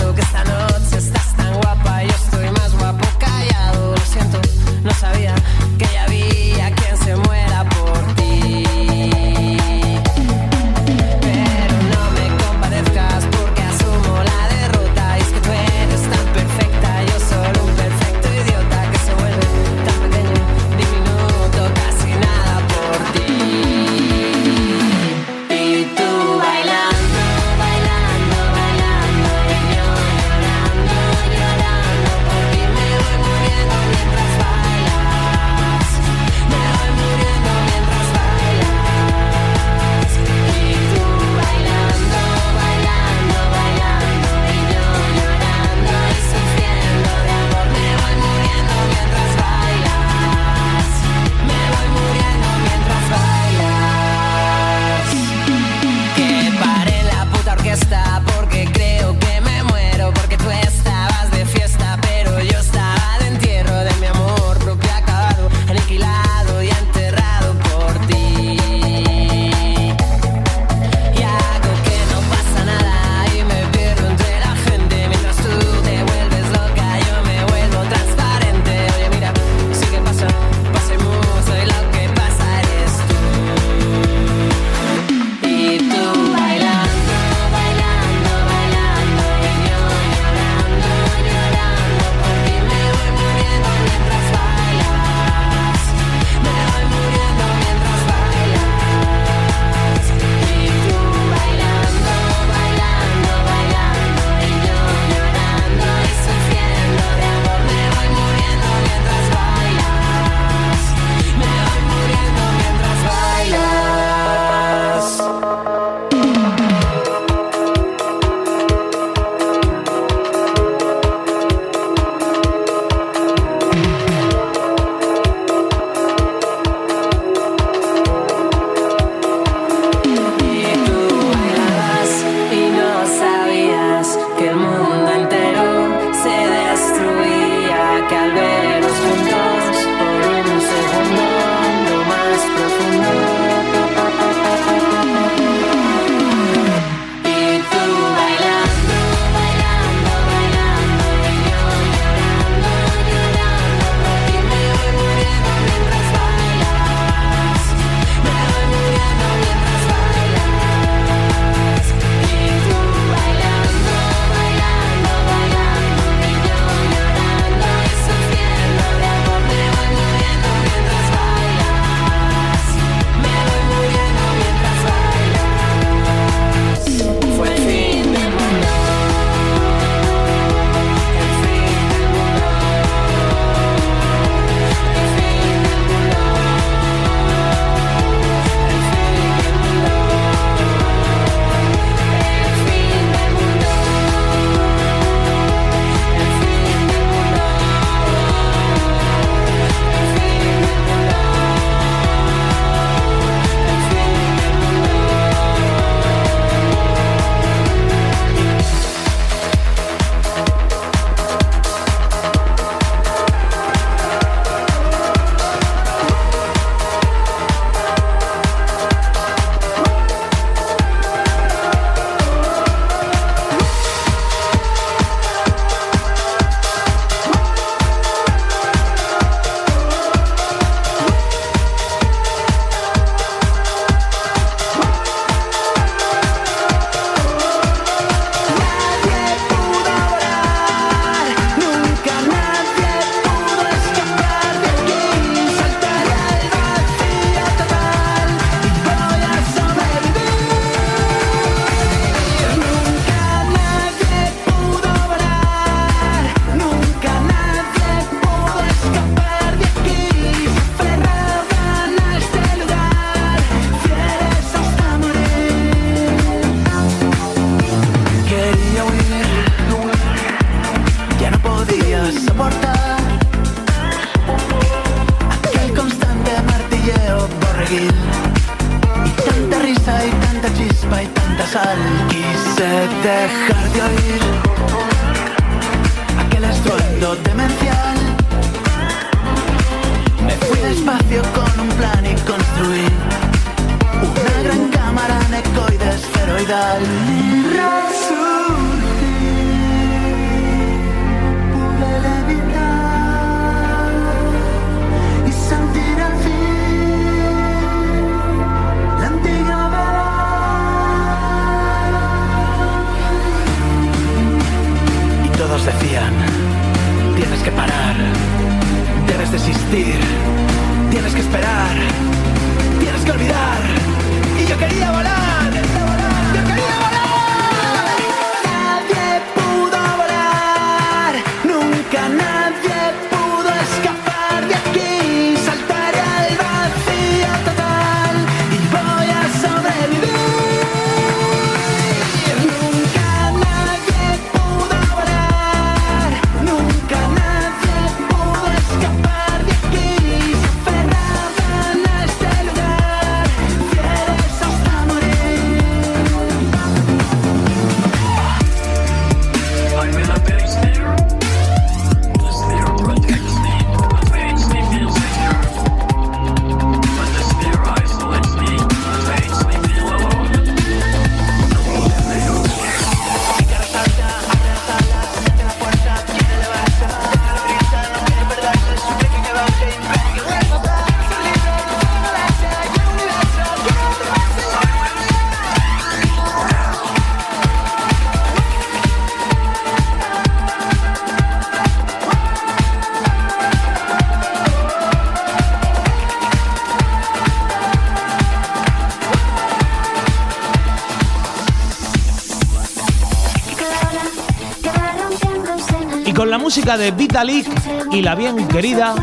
[SPEAKER 8] música de Vitalik y la bien querida,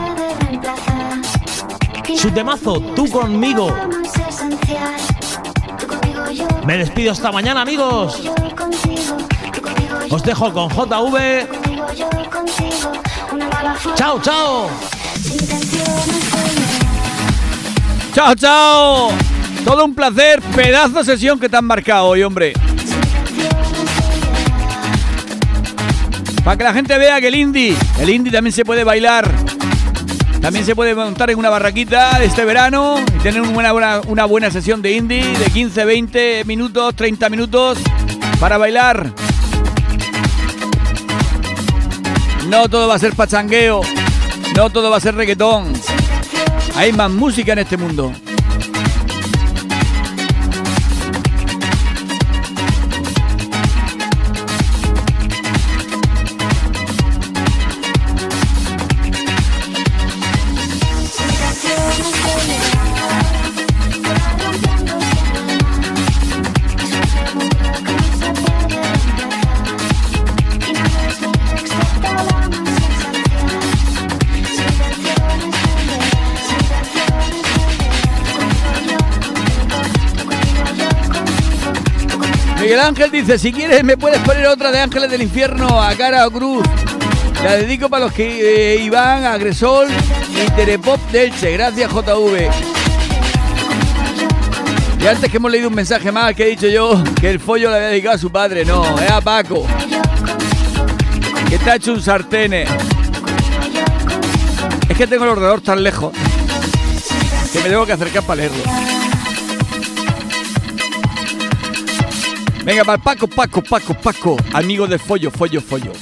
[SPEAKER 8] su temazo Tú conmigo. Me despido hasta mañana, amigos. Os dejo con JV. Chao, chao.
[SPEAKER 1] Chao, chao. Todo un placer. Pedazo de sesión que te han marcado hoy, hombre. Para que la gente vea que el indie, el indie también se puede bailar. También se puede montar en una barraquita este verano y tener una buena, una buena sesión de indie de 15, 20 minutos, 30 minutos para bailar. No todo va a ser pachangueo, no todo va a ser reggaetón. Hay más música en este mundo. Miguel Ángel dice, si quieres me puedes poner otra de Ángeles del Infierno a cara o cruz. La dedico para los que eh, Iván, Agresol y Terepop Delche. Gracias JV. Y antes que hemos leído un mensaje más que he dicho yo que el follo le había dedicado a su padre. No, es a Paco. Que está hecho un sartene. Es que tengo el ordenador tan lejos que me tengo que acercar para leerlo. Venga, para Paco, Paco, Paco, Paco. Amigo de Follo, Follo, Follo.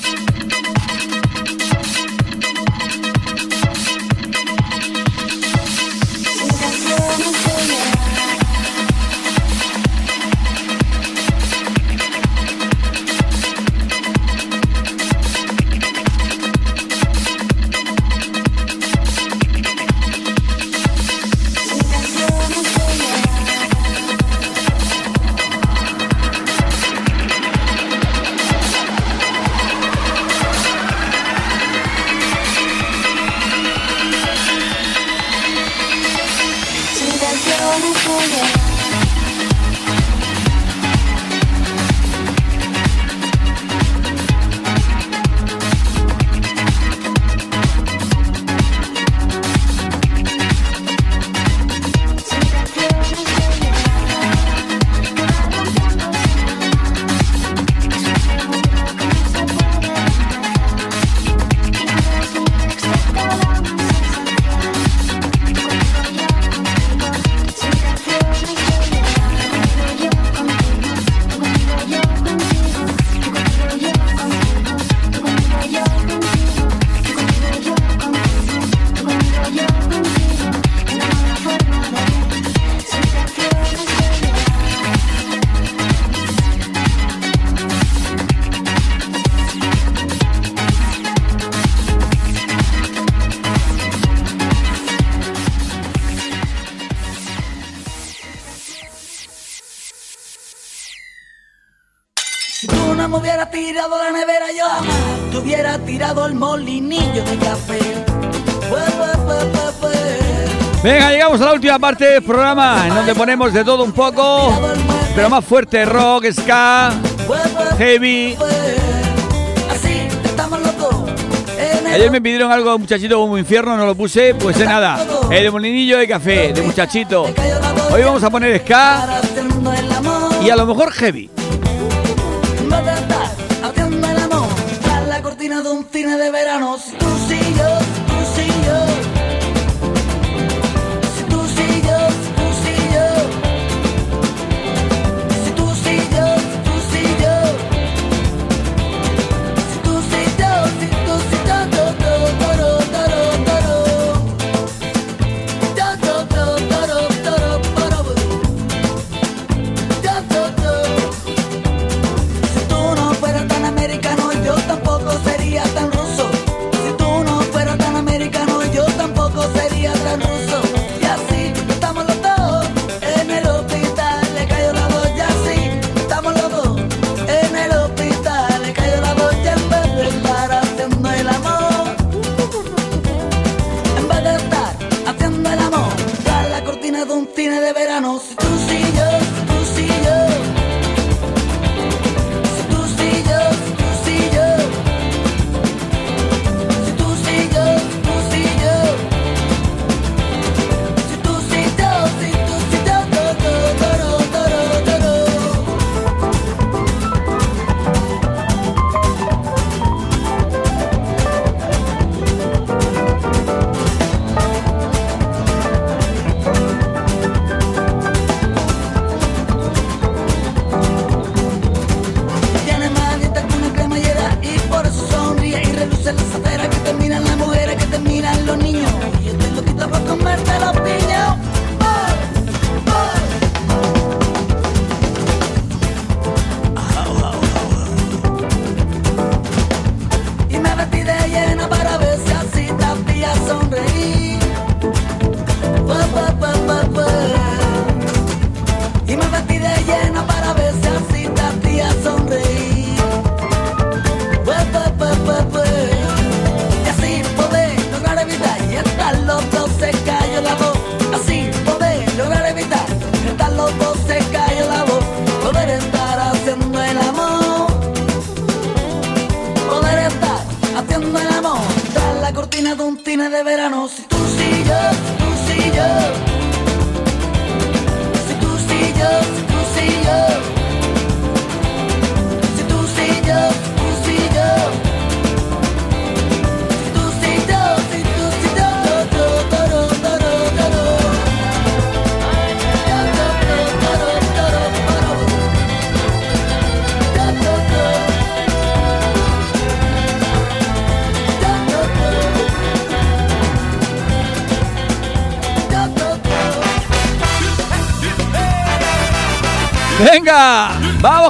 [SPEAKER 1] Parte del programa, en donde ponemos de todo un poco, pero más fuerte, rock, ska, heavy. Ayer me pidieron algo, muchachito, como infierno, no lo puse, pues es nada. El molinillo de café, de muchachito. Hoy vamos a poner ska y a lo mejor heavy.
[SPEAKER 9] De de de.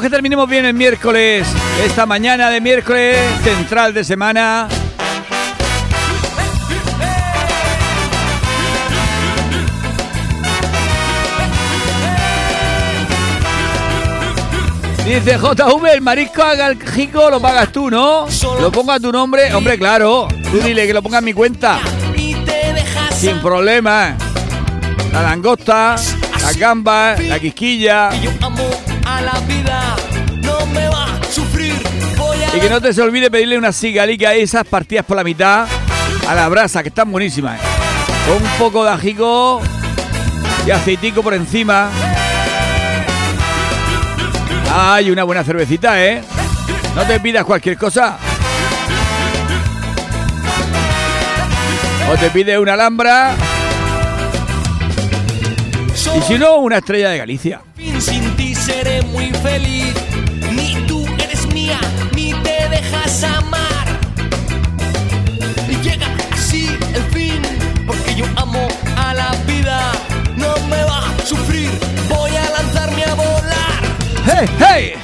[SPEAKER 9] Que
[SPEAKER 1] terminemos bien el miércoles. Esta mañana de miércoles, central de semana. Dice JV, el marisco alérgico lo pagas tú, ¿no? Lo pongo a tu nombre. Hombre, claro. Tú dile que lo ponga en mi cuenta. Sin problema. La langosta, la gamba, la quisquilla. Que no te se olvide pedirle unas cigalicas esas partidas por la mitad a la brasa, que están buenísimas. ¿eh? Con un poco de ajico y aceitico por encima. Ay, una buena cervecita, ¿eh? No te pidas cualquier cosa. O te pides una alhambra. Y si no, una estrella de Galicia.
[SPEAKER 2] sin ti seré muy feliz. Amar. Y llega así el fin, porque yo amo a la vida. No me va a sufrir, voy a lanzarme a volar.
[SPEAKER 1] ¡Hey, hey!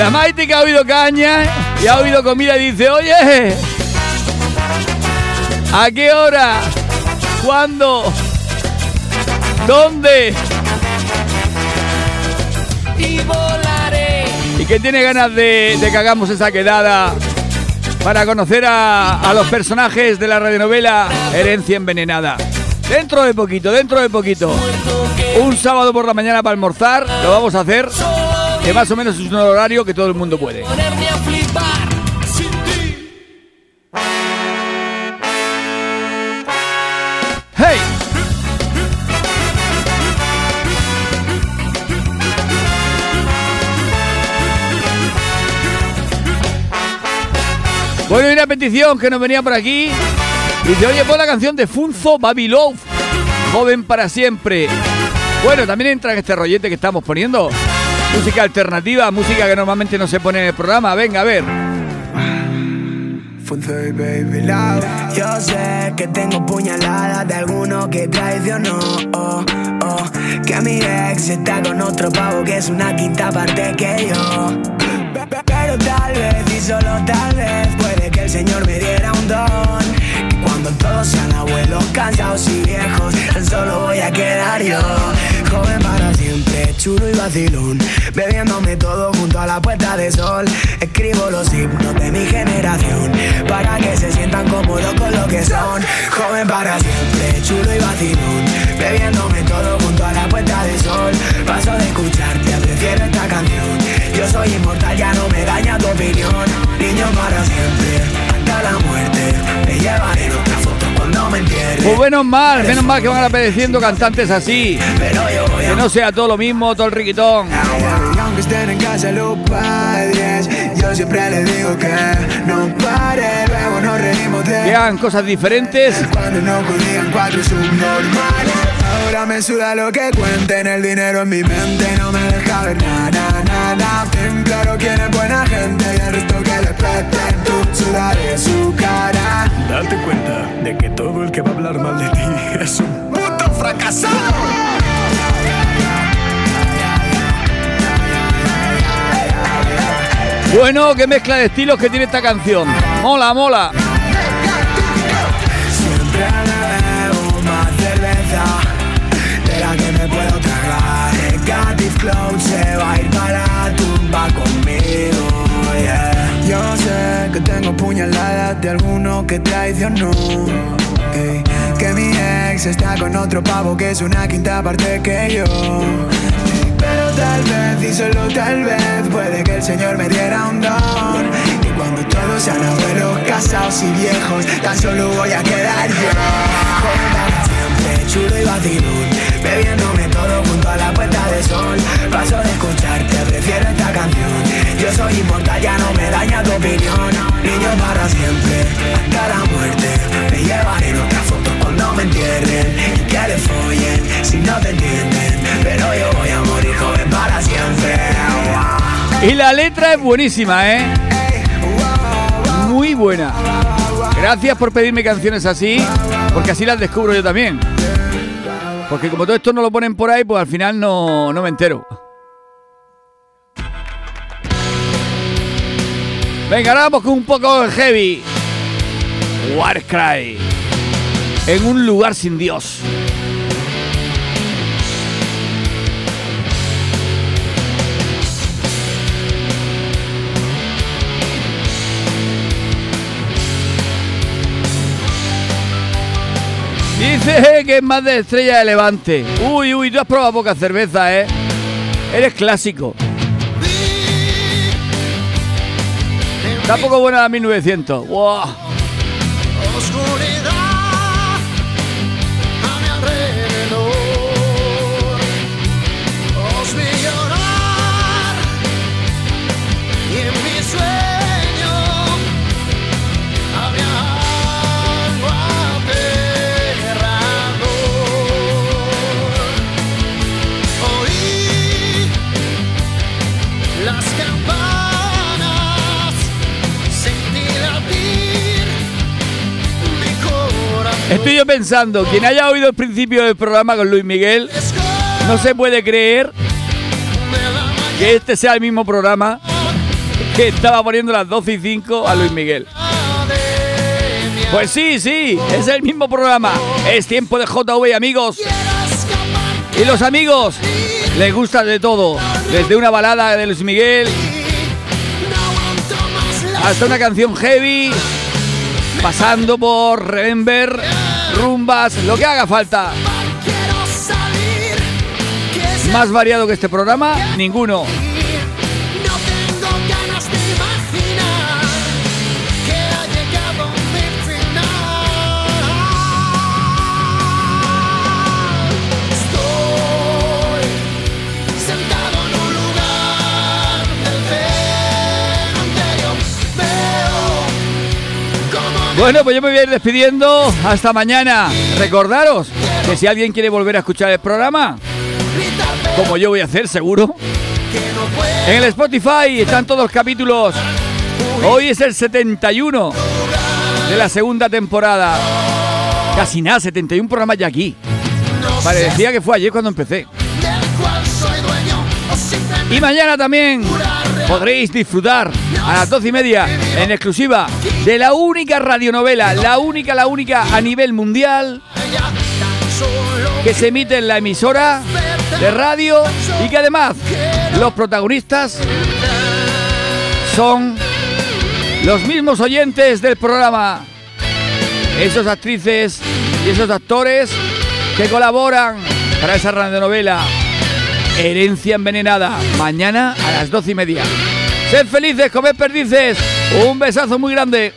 [SPEAKER 1] La Maite que ha oído caña y ha oído comida y dice, oye, ¿a qué hora? ¿Cuándo? ¿Dónde?
[SPEAKER 5] Y volaré.
[SPEAKER 1] Y que tiene ganas de, de que hagamos esa quedada para conocer a, a los personajes de la radionovela Herencia Envenenada. Dentro de poquito, dentro de poquito. Un sábado por la mañana para almorzar, lo vamos a hacer. Que más o menos es un horario que todo el mundo puede. Bueno, y una petición que nos venía por aquí. Dice, oye, pon la canción de Funzo Baby Love, joven para siempre. Bueno, también entra en este rollete que estamos poniendo. Música alternativa, música que normalmente no se pone en el programa. Venga, a ver.
[SPEAKER 10] Yo sé que tengo puñaladas de alguno que traicionó. Oh, oh, que mi ex está con otro pavo que es una quinta parte que yo. Pe- pe- Pero tal vez y solo tal vez puede que el Señor me diera un don. Que cuando todos sean abuelos cansados y viejos, tan solo voy a quedar yo. Joven chulo y vacilón. Bebiéndome todo junto a la puesta de sol. Escribo los himnos de mi generación. Para que se sientan cómodos con lo que son. Joven para siempre, chulo y vacilón. Bebiéndome todo junto a la puesta de sol. Paso de escucharte, prefiero esta canción. Yo soy inmortal, ya no me daña tu opinión. Niño para siempre, hasta la muerte. Me llevaré en otra
[SPEAKER 1] Pues menos mal, menos mal que van apareciendo cantantes así.
[SPEAKER 10] Pero yo voy
[SPEAKER 1] Que no sea todo lo mismo, todo el riquitón.
[SPEAKER 10] Aunque estén en casa los padres, yo siempre les digo que no pare, luego nos reímos de
[SPEAKER 1] Que hagan cosas diferentes.
[SPEAKER 10] cuando no ocurrían cuatro subnormales. Ahora me suda lo que cuenten, el dinero en mi mente no me deja ver nada, nada. Ten claro quién es buena gente y el resto que respeten. Tú sudaré su cara. Date cuenta de que todo el que va a hablar mal de ti *laughs* es un puto fracasado.
[SPEAKER 1] Bueno, qué mezcla de estilos que tiene esta canción. Mola, mola.
[SPEAKER 10] Siempre bebo más cerveza de la que me puedo tragar. Negative Cloud se va a ir para la tumba conmigo. yeah. Yo sé que tengo puñaladas de alguno que traicionó. Que mi ex está con otro pavo que es una quinta parte que yo. Pero tal vez, y solo tal vez, puede que el Señor me diera un don. Y cuando todos sean abuelos, casados y viejos, tan solo voy a quedar yo. Siempre, chulo y vacilón, bebiéndome todo junto a la puesta de sol. Paso de escucharte, prefiero esta canción. Yo soy inmortal, ya no me daña tu opinión. Niño para siempre, hasta la muerte. Me llevaré en otra foto cuando me entierren. Y que le follen si no te entienden. Pero yo voy a morir joven para siempre.
[SPEAKER 1] Y la letra es buenísima, ¿eh? Muy buena. Gracias por pedirme canciones así, porque así las descubro yo también. Porque como todo esto no lo ponen por ahí, pues al final no, no me entero. Venga, ahora vamos con un poco heavy. Warcry. En un lugar sin Dios. Dice que es más de estrella de levante. Uy, uy, tú has probado poca cerveza, ¿eh? Eres clásico. Está poco buena la 1900. ¡Wow! Estoy yo pensando, quien haya oído el principio del programa con Luis Miguel, no se puede creer que este sea el mismo programa que estaba poniendo las 12 y 5 a Luis Miguel. Pues sí, sí, es el mismo programa. Es tiempo de JV, amigos. Y los amigos les gusta de todo. Desde una balada de Luis Miguel hasta una canción heavy, pasando por Remember, rumbas, lo que haga falta. Más variado que este programa, ninguno. Bueno, pues yo me voy a ir despidiendo. Hasta mañana. Recordaros que si alguien quiere volver a escuchar el programa, como yo voy a hacer seguro, en el Spotify están todos los capítulos. Hoy es el 71 de la segunda temporada. Casi nada, 71 programas ya aquí. Parecía que fue ayer cuando empecé. Y mañana también podréis disfrutar a las doce y media en exclusiva de la única radionovela, la única, la única a nivel mundial que se emite en la emisora de radio y que además los protagonistas son los mismos oyentes del programa. Esas actrices y esos actores que colaboran para esa radionovela. Herencia envenenada. Mañana a las doce y media. Sed felices, comed perdices. Un besazo muy grande.